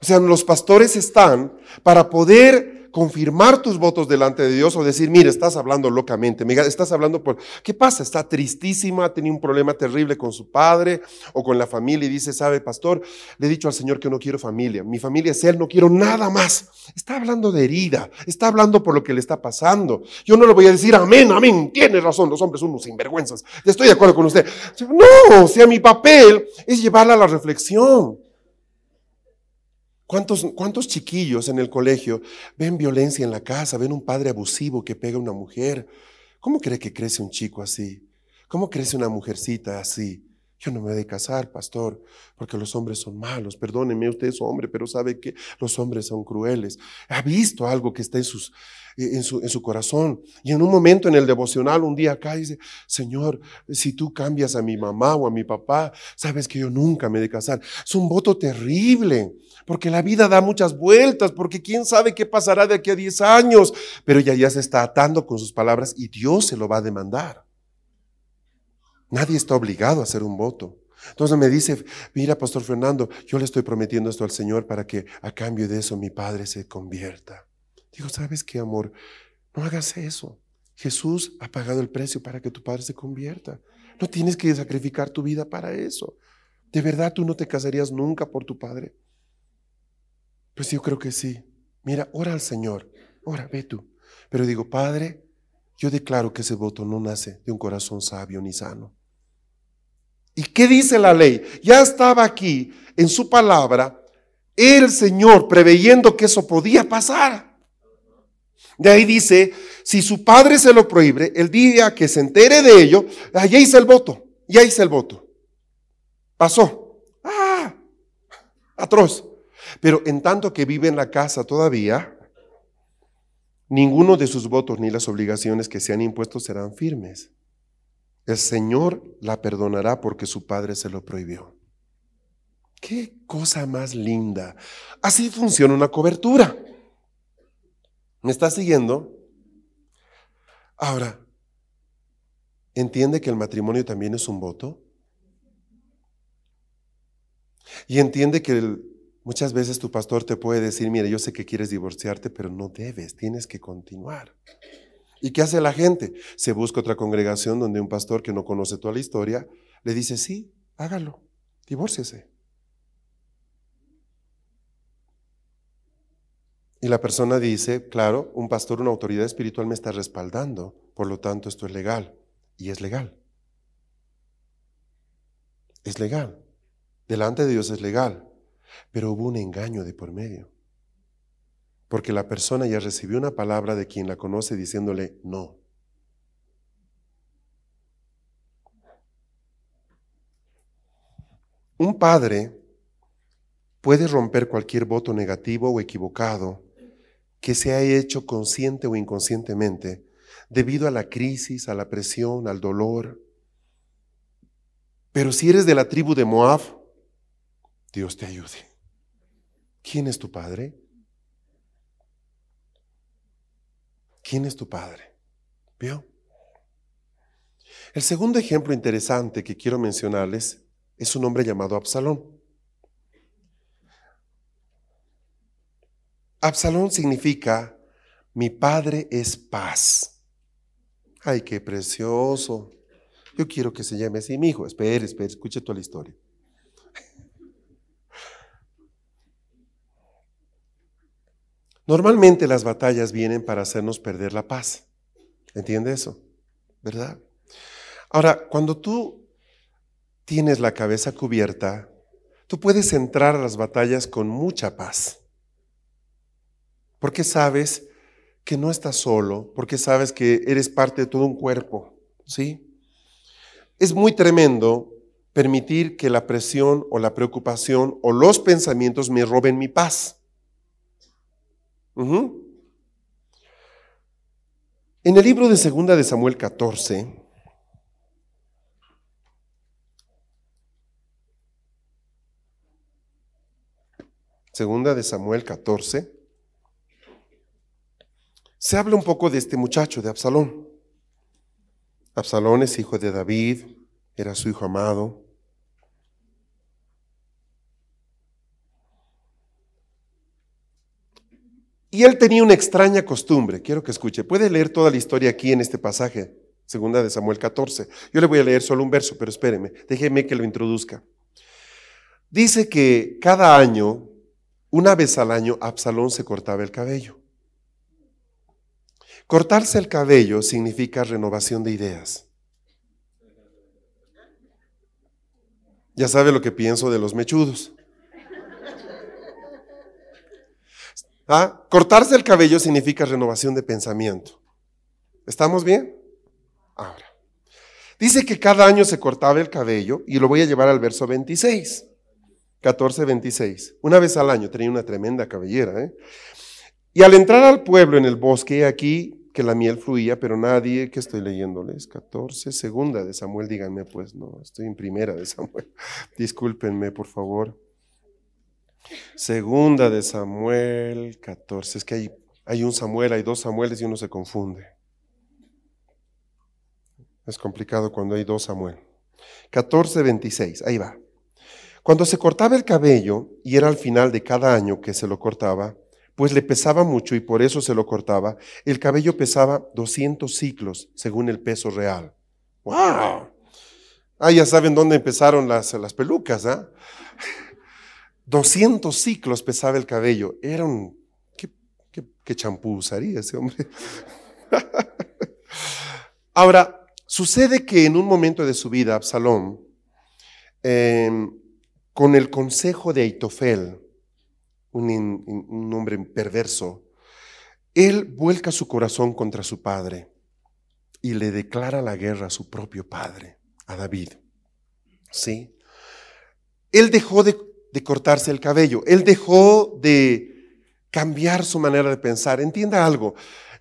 O sea, los pastores están para poder confirmar tus votos delante de Dios o decir, mire, estás hablando locamente, estás hablando por, ¿qué pasa? Está tristísima, ha tenido un problema terrible con su padre o con la familia y dice, sabe, pastor, le he dicho al Señor que no quiero familia, mi familia es Él, no quiero nada más. Está hablando de herida, está hablando por lo que le está pasando. Yo no le voy a decir, amén, amén, tiene razón, los hombres son unos sinvergüenzas, estoy de acuerdo con usted. No, o sea, mi papel es llevarla a la reflexión. ¿Cuántos, ¿Cuántos chiquillos en el colegio ven violencia en la casa, ven un padre abusivo que pega a una mujer? ¿Cómo cree que crece un chico así? ¿Cómo crece una mujercita así? Yo no me voy a casar, pastor, porque los hombres son malos. Perdóneme, usted hombre, pero sabe que los hombres son crueles. Ha visto algo que está en, sus, en, su, en su corazón. Y en un momento en el devocional, un día acá dice, Señor, si tú cambias a mi mamá o a mi papá, sabes que yo nunca me he de casar. Es un voto terrible, porque la vida da muchas vueltas, porque quién sabe qué pasará de aquí a 10 años. Pero ella ya se está atando con sus palabras y Dios se lo va a demandar. Nadie está obligado a hacer un voto. Entonces me dice, mira, Pastor Fernando, yo le estoy prometiendo esto al Señor para que a cambio de eso mi Padre se convierta. Digo, ¿sabes qué, amor? No hagas eso. Jesús ha pagado el precio para que tu Padre se convierta. No tienes que sacrificar tu vida para eso. ¿De verdad tú no te casarías nunca por tu Padre? Pues yo creo que sí. Mira, ora al Señor. Ora, ve tú. Pero digo, Padre, yo declaro que ese voto no nace de un corazón sabio ni sano. ¿Y qué dice la ley? Ya estaba aquí en su palabra el Señor preveyendo que eso podía pasar. De ahí dice, si su padre se lo prohíbe, el día que se entere de ello, allá hice el voto, ya hice el voto. Pasó. Ah, atroz. Pero en tanto que vive en la casa todavía, Ninguno de sus votos ni las obligaciones que se han impuesto serán firmes. El Señor la perdonará porque su Padre se lo prohibió. Qué cosa más linda. Así funciona una cobertura. ¿Me está siguiendo? Ahora, ¿entiende que el matrimonio también es un voto? Y entiende que Muchas veces tu pastor te puede decir, mire, yo sé que quieres divorciarte, pero no debes, tienes que continuar. ¿Y qué hace la gente? Se busca otra congregación donde un pastor que no conoce toda la historia le dice, sí, hágalo, divórciese. Y la persona dice, claro, un pastor, una autoridad espiritual me está respaldando, por lo tanto esto es legal. Y es legal. Es legal. Delante de Dios es legal. Pero hubo un engaño de por medio. Porque la persona ya recibió una palabra de quien la conoce diciéndole no. Un padre puede romper cualquier voto negativo o equivocado que se haya hecho consciente o inconscientemente debido a la crisis, a la presión, al dolor. Pero si eres de la tribu de Moab, Dios te ayude. ¿Quién es tu padre? ¿Quién es tu padre? ¿Vio? El segundo ejemplo interesante que quiero mencionarles es un hombre llamado Absalón. Absalón significa mi padre es paz. Ay, qué precioso. Yo quiero que se llame así mi hijo. Espere, espere, escuche toda la historia. Normalmente las batallas vienen para hacernos perder la paz. ¿Entiende eso? ¿Verdad? Ahora, cuando tú tienes la cabeza cubierta, tú puedes entrar a las batallas con mucha paz. Porque sabes que no estás solo, porque sabes que eres parte de todo un cuerpo, ¿sí? Es muy tremendo permitir que la presión o la preocupación o los pensamientos me roben mi paz. En el libro de Segunda de Samuel 14, Segunda de Samuel 14, se habla un poco de este muchacho, de Absalón. Absalón es hijo de David, era su hijo amado. Y él tenía una extraña costumbre, quiero que escuche, puede leer toda la historia aquí en este pasaje, segunda de Samuel 14. Yo le voy a leer solo un verso, pero espéreme, déjeme que lo introduzca. Dice que cada año, una vez al año, Absalón se cortaba el cabello. Cortarse el cabello significa renovación de ideas. Ya sabe lo que pienso de los mechudos. ¿Ah? Cortarse el cabello significa renovación de pensamiento. ¿Estamos bien? Ahora, Dice que cada año se cortaba el cabello y lo voy a llevar al verso 26. 14, 26. Una vez al año tenía una tremenda cabellera. ¿eh? Y al entrar al pueblo en el bosque, aquí que la miel fluía, pero nadie, que estoy leyéndoles, 14, segunda de Samuel, díganme pues, no, estoy en primera de Samuel, discúlpenme por favor. Segunda de Samuel 14, es que hay, hay un Samuel, hay dos Samueles y uno se confunde. Es complicado cuando hay dos Samuel. 14, 26, ahí va. Cuando se cortaba el cabello, y era al final de cada año que se lo cortaba, pues le pesaba mucho y por eso se lo cortaba, el cabello pesaba 200 ciclos según el peso real. ¡Wow! Ah, ya saben dónde empezaron las, las pelucas, ¿ah? 200 ciclos pesaba el cabello. Era un... ¿Qué, champú usaría ese hombre? Ahora, sucede que en un momento de su vida, Absalón, em, con el consejo de Aitofel, un, hombre perverso, él vuelca su corazón contra su padre y le declara la guerra a su propio padre, a David. ¿Sí? Él dejó de, de cortarse el cabello, él dejó de cambiar su manera de pensar. Entienda algo,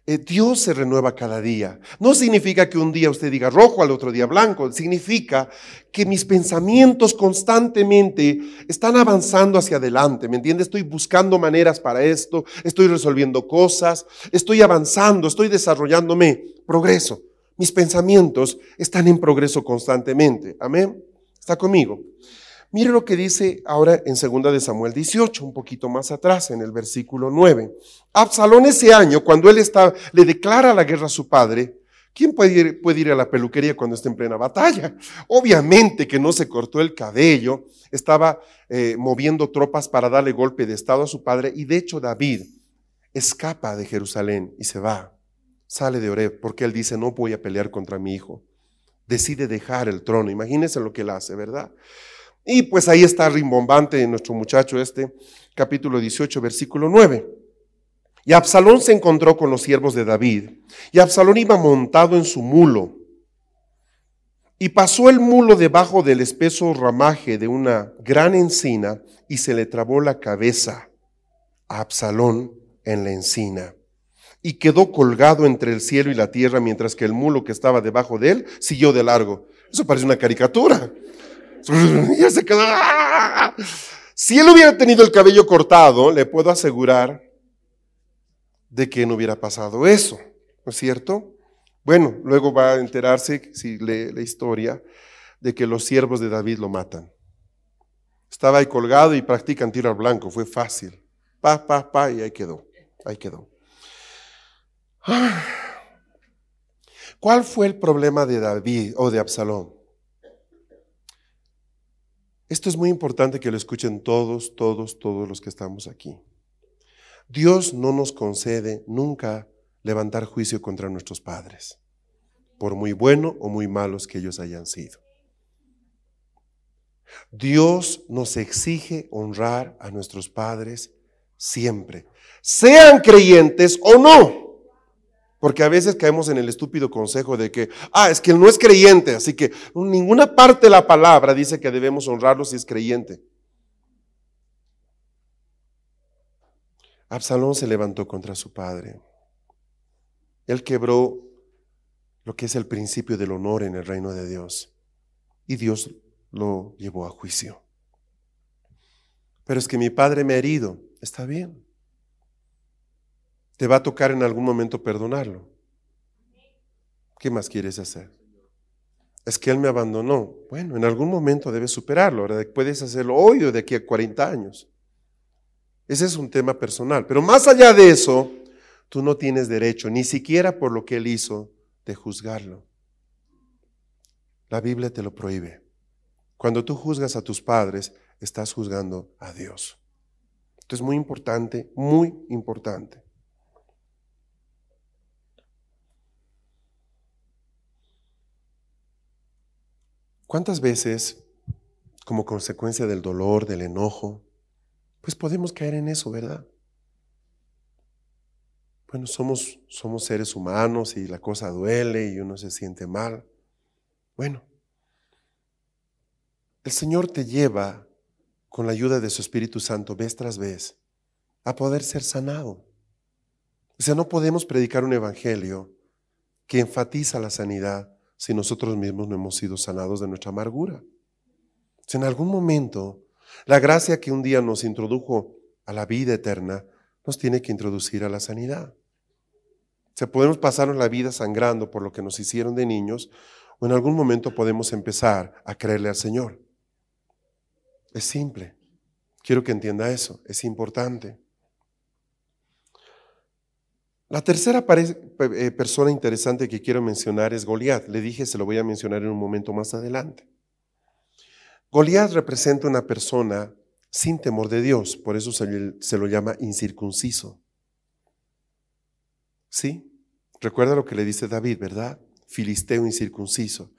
eh, Dios se renueva cada día. No significa que un día usted diga rojo, al otro día blanco. Significa que mis pensamientos constantemente están avanzando hacia adelante. ¿Me entiende? Estoy buscando maneras para esto, estoy resolviendo cosas, estoy avanzando, estoy desarrollándome. Progreso. Mis pensamientos están en progreso constantemente. Amén. ¿Está conmigo? Mire lo que dice ahora en 2 de Samuel 18, un poquito más atrás, en el versículo 9. Absalón ese año, cuando él está, le declara la guerra a su padre, ¿quién puede ir, puede ir a la peluquería cuando está en plena batalla? Obviamente que no se cortó el cabello, estaba eh, moviendo tropas para darle golpe de estado a su padre y de hecho David escapa de Jerusalén y se va, sale de Oreb, porque él dice, no voy a pelear contra mi hijo. Decide dejar el trono, imagínense lo que él hace, ¿verdad? Y pues ahí está rimbombante nuestro muchacho este, capítulo 18, versículo 9. Y Absalón se encontró con los siervos de David, y Absalón iba montado en su mulo. Y pasó el mulo debajo del espeso ramaje de una gran encina, y se le trabó la cabeza a Absalón en la encina. Y quedó colgado entre el cielo y la tierra, mientras que el mulo que estaba debajo de él siguió de largo. Eso parece una caricatura. se quedó. Si él hubiera tenido el cabello cortado, le puedo asegurar de que no hubiera pasado eso, ¿no es cierto? Bueno, luego va a enterarse, si lee la historia, de que los siervos de David lo matan. Estaba ahí colgado y practican tiro al blanco, fue fácil. Pa, pa, pa, y ahí quedó, ahí quedó. ¿Cuál fue el problema de David o de Absalón? Esto es muy importante que lo escuchen todos, todos, todos los que estamos aquí. Dios no nos concede nunca levantar juicio contra nuestros padres, por muy bueno o muy malos que ellos hayan sido. Dios nos exige honrar a nuestros padres siempre, sean creyentes o no. Porque a veces caemos en el estúpido consejo de que, ah, es que él no es creyente, así que ninguna parte de la palabra dice que debemos honrarlo si es creyente. Absalón se levantó contra su padre. Él quebró lo que es el principio del honor en el reino de Dios. Y Dios lo llevó a juicio. Pero es que mi padre me ha herido. Está bien te va a tocar en algún momento perdonarlo. ¿Qué más quieres hacer? Es que él me abandonó. Bueno, en algún momento debes superarlo. puedes hacerlo hoy o de aquí a 40 años. Ese es un tema personal. Pero más allá de eso, tú no tienes derecho, ni siquiera por lo que él hizo, de juzgarlo. La Biblia te lo prohíbe. Cuando tú juzgas a tus padres, estás juzgando a Dios. Esto es muy importante, muy importante. ¿Cuántas veces, como consecuencia del dolor, del enojo, pues podemos caer en eso, verdad? Bueno, somos, somos seres humanos y la cosa duele y uno se siente mal. Bueno, el Señor te lleva con la ayuda de su Espíritu Santo vez tras vez a poder ser sanado. O sea, no podemos predicar un evangelio que enfatiza la sanidad si nosotros mismos no hemos sido sanados de nuestra amargura. Si en algún momento la gracia que un día nos introdujo a la vida eterna nos tiene que introducir a la sanidad. Sea, podemos pasarnos la vida sangrando por lo que nos hicieron de niños o en algún momento podemos empezar a creerle al Señor. Es simple. Quiero que entienda eso. Es importante. La tercera eh, persona interesante que quiero mencionar es Goliat. Le dije, se lo voy a mencionar en un momento más adelante. Goliat representa una persona sin temor de Dios, por eso se, lo llama incircunciso. ¿Sí? Recuerda lo que le dice David, ¿verdad? Filisteo incircunciso.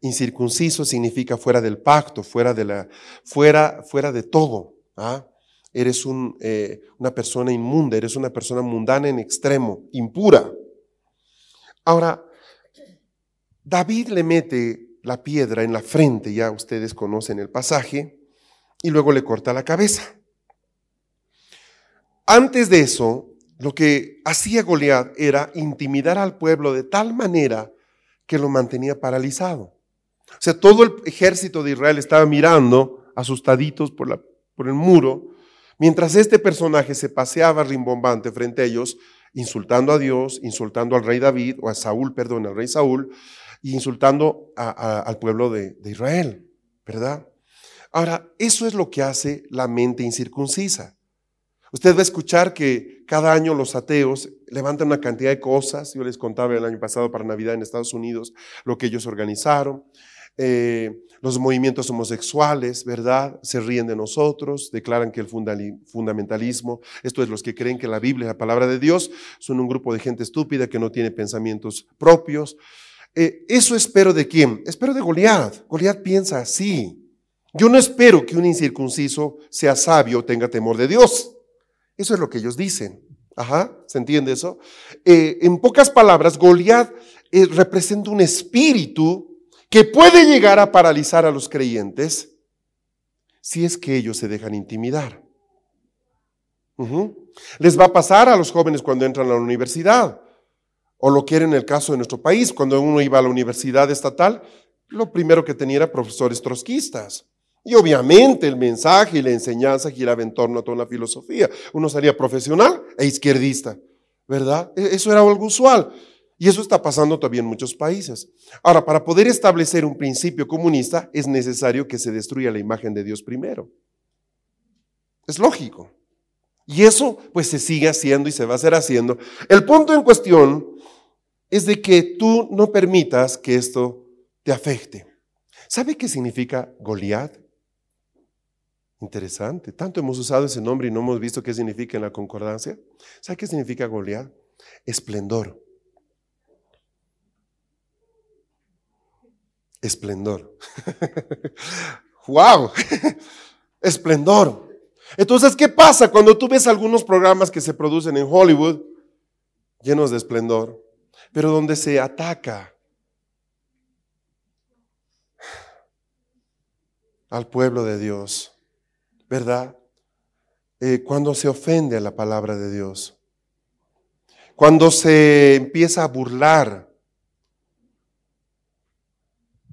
Incircunciso significa fuera del pacto, fuera de, la, fuera, fuera de todo. ¿ah? Eres eh, una persona inmunda, eres una persona mundana en extremo, impura. Ahora, David le mete la piedra en la frente, ya ustedes conocen el pasaje, y luego le corta la cabeza. Antes de eso, lo que hacía Goliat era intimidar al pueblo de tal manera que lo mantenía paralizado. O sea, todo el ejército de Israel estaba mirando, asustaditos por, la, por el muro, mientras este personaje se paseaba rimbombante frente a ellos, insultando a Dios, insultando al rey David, o a Saúl, perdón, al rey Saúl, insultando al pueblo de, de Israel, ¿verdad? Ahora, eso es lo que hace la mente incircuncisa. Usted va a escuchar que cada año los ateos levantan una cantidad de cosas. Yo les contaba el año pasado para Navidad en Estados Unidos lo que ellos organizaron. Eh, los movimientos homosexuales, ¿verdad? Se ríen de nosotros, declaran que el fundamentalismo, esto es los que creen que la Biblia es la palabra de Dios, son un grupo de gente estúpida que no tiene pensamientos propios. Eh, eso espero de quién? Espero de Goliat. Goliat piensa así. Yo no espero que un incircunciso sea sabio o tenga temor de Dios. Eso es lo que ellos dicen. Ajá, ¿se entiende eso? Eh, en pocas palabras, Goliat eh, representa un espíritu que puede llegar a paralizar a los creyentes si es que ellos se dejan intimidar. Les va a pasar a los jóvenes cuando entran a la universidad. O lo quiere en el caso de nuestro país, cuando uno iba a la universidad estatal, lo primero que tenía era profesores trotskistas. Y obviamente el mensaje y la enseñanza giraba en torno a toda la filosofía. Uno sería profesional e izquierdista, ¿verdad? E, eso era algo usual. Y eso está pasando todavía en muchos países. Ahora, para poder establecer un principio comunista es necesario que se destruya la imagen de Dios primero. Es lógico. Y eso pues se sigue haciendo y se va a hacer haciendo. El punto en cuestión es de que tú no permitas que esto te afecte. ¿Sabe qué significa Goliat? Interesante. Tanto hemos usado ese nombre y no hemos visto qué significa en la concordancia. ¿Sabe qué significa Goliat? Esplendor. Esplendor. ¡Wow! Esplendor. Entonces, ¿qué pasa cuando tú ves algunos programas que se producen en Hollywood llenos de esplendor, pero donde se ataca al pueblo de Dios, ¿verdad? Eh, cuando se ofende a la palabra de Dios, cuando se empieza a burlar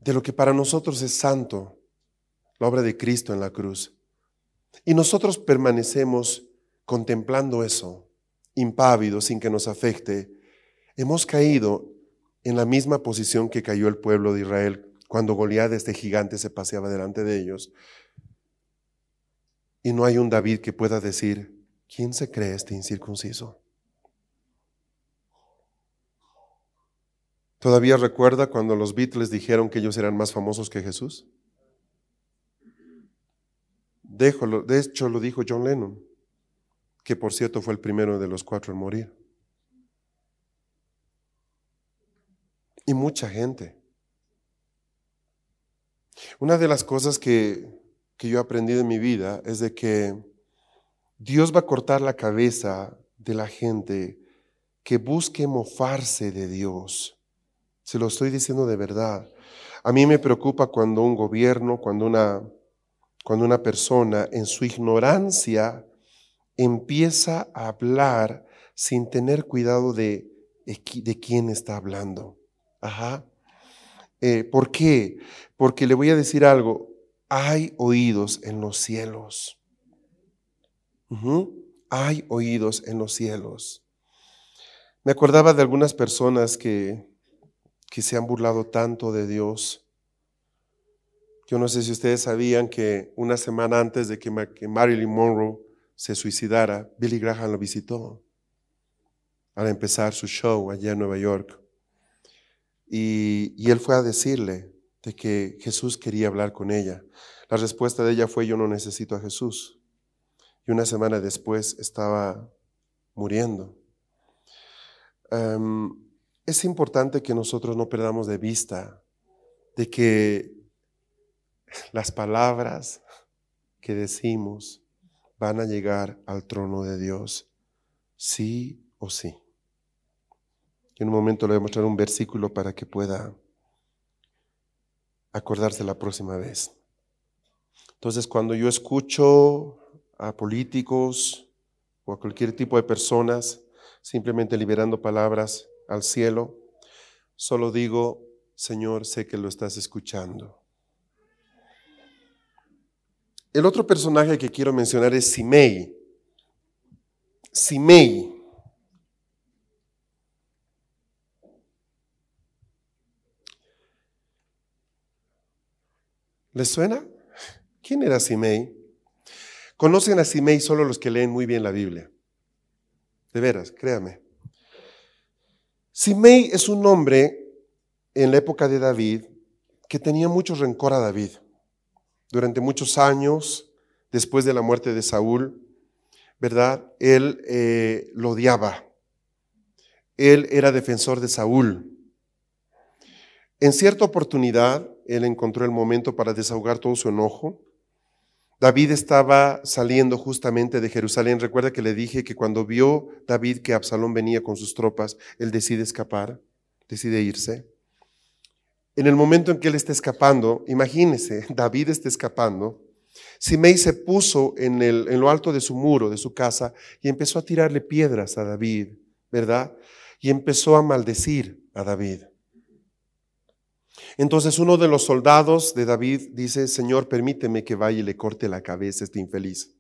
de lo que para nosotros es santo, la obra de Cristo en la cruz. Y nosotros permanecemos contemplando eso, impávidos, sin que nos afecte. Hemos caído en la misma posición que cayó el pueblo de Israel cuando Goliat, este gigante, se paseaba delante de ellos. Y no hay un David que pueda decir, ¿quién se cree este incircunciso? ¿Todavía recuerda cuando los Beatles dijeron que ellos eran más famosos que Jesús? de hecho, lo dijo John Lennon, que por cierto fue el primero de los cuatro en morir. Y mucha gente. Una de las cosas que, que yo he aprendido en mi vida es de que Dios va a cortar la cabeza de la gente que busque mofarse de Dios. Se lo estoy diciendo de verdad. A mí me preocupa cuando un gobierno, cuando una, cuando una persona en su ignorancia empieza a hablar sin tener cuidado de, de quién está hablando. Ajá. Eh, ¿Por qué? Porque le voy a decir algo, hay oídos en los cielos. Hay oídos en los cielos. Me acordaba de algunas personas que, que se han burlado tanto de Dios. Yo no sé si ustedes sabían que una semana antes de que Marilyn Monroe se suicidara, Billy Graham lo visitó al empezar su show allá en Nueva York. Y, él fue a decirle de que Jesús quería hablar con ella. La respuesta de ella fue, yo no necesito a Jesús. Y una semana después estaba muriendo. Em, es importante que nosotros no perdamos de vista de que las palabras que decimos van a llegar al trono de Dios, sí o sí. En un momento le voy a mostrar un versículo para que pueda acordarse la próxima vez. Entonces, cuando yo escucho a políticos o a cualquier tipo de personas simplemente liberando palabras al cielo, solo digo, Señor, sé que lo estás escuchando. El otro personaje que quiero mencionar es Simei. Simei. ¿Les suena? ¿Quién era Simei? Conocen a Simei solo los que leen muy bien la Biblia. De veras, créame. Simei es un hombre en la época de David que tenía mucho rencor a David. Durante muchos años, después de la muerte de Saúl, ¿verdad? Él eh, lo odiaba. Él era defensor de Saúl. En cierta oportunidad, él encontró el momento para desahogar todo su enojo David estaba saliendo justamente de Jerusalén. Recuerda que le dije que cuando vio David que Absalón venía con sus tropas, él decide escapar, decide irse. En el momento en que él está escapando, imagínese, David está escapando. Simei se puso en, el, en lo alto de su muro, de su casa, y empezó a tirarle piedras a David, ¿verdad? Y empezó a maldecir a David. Entonces uno de los soldados de David dice, Señor, permíteme que vaya y le corte la cabeza a este infeliz.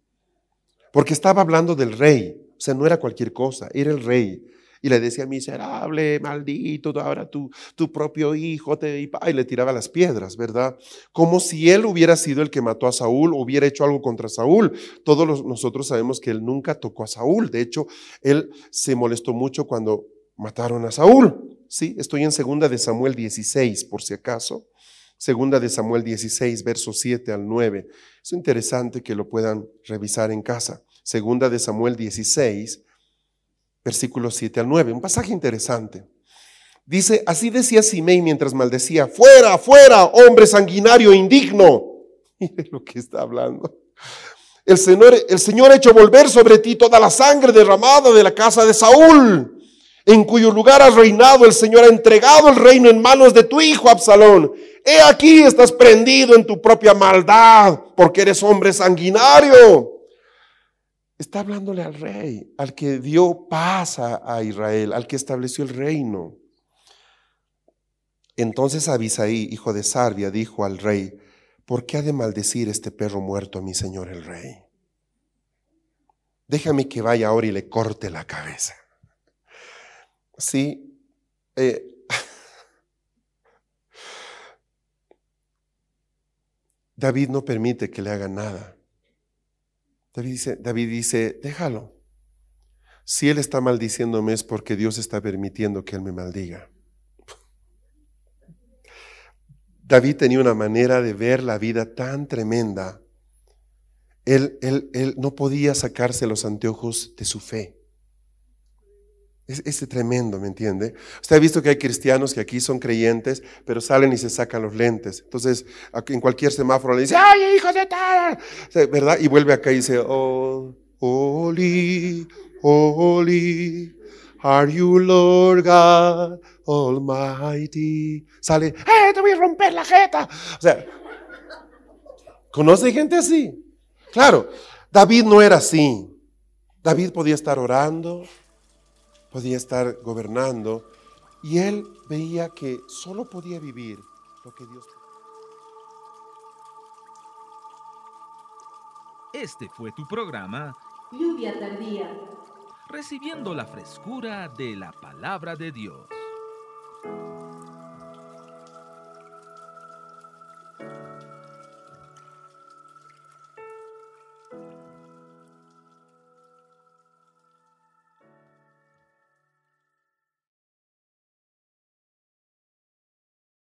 Porque estaba hablando del rey, o sea, no era cualquier cosa, era el rey. Y le decía, miserable, maldito, ahora tu, tu propio hijo te... Y le tiraba las piedras, ¿verdad? Como si él hubiera sido el que mató a Saúl, hubiera hecho algo contra Saúl. Todos nosotros sabemos que él nunca tocó a Saúl. De hecho, él se molestó mucho cuando mataron a Saúl. Sí, estoy en segunda de Samuel 16, por si acaso. Segunda de Samuel 16, versos 7 al 9. Es interesante que lo puedan revisar en casa. Segunda de Samuel 16, versículos 7 al 9. Un pasaje interesante. Dice, así decía Simei mientras maldecía, fuera, fuera, hombre sanguinario, indigno. Mire lo que está hablando. El Señor, el Señor ha hecho volver sobre ti toda la sangre derramada de la casa de Saúl en cuyo lugar has reinado, el Señor ha entregado el reino en manos de tu hijo Absalón. He aquí estás prendido en tu propia maldad, porque eres hombre sanguinario. Está hablándole al rey, al que dio paz a, Israel, al que estableció el reino. Entonces Abisaí, hijo de Sarbia, dijo al rey, ¿por qué ha de maldecir este perro muerto a mi señor el rey? Déjame que vaya ahora y le corte la cabeza. Sí. Eh, David no permite que le haga nada. David dice, David dice, déjalo. Si él está maldiciéndome es porque Dios está permitiendo que él me maldiga. David tenía una manera de ver la vida tan tremenda. Él, él, él no podía sacarse los anteojos de su fe. Es, tremendo, ¿me entiende? Usted ha visto que hay cristianos que aquí son creyentes, pero salen y se sacan los lentes. Entonces, en cualquier semáforo le dice, ¡ay, hijo de tal! ¿Verdad? Y vuelve acá y dice, oh, holy, holy, are you, Lord God Almighty. Sale, ¡eh, te voy a romper la jeta! O sea, ¿conoce gente así? Claro, David no era así. David podía estar orando, podía estar gobernando, y él veía que solo podía vivir lo que Dios Este fue tu programa Lluvia tardía. Recibiendo la frescura de la palabra de Dios.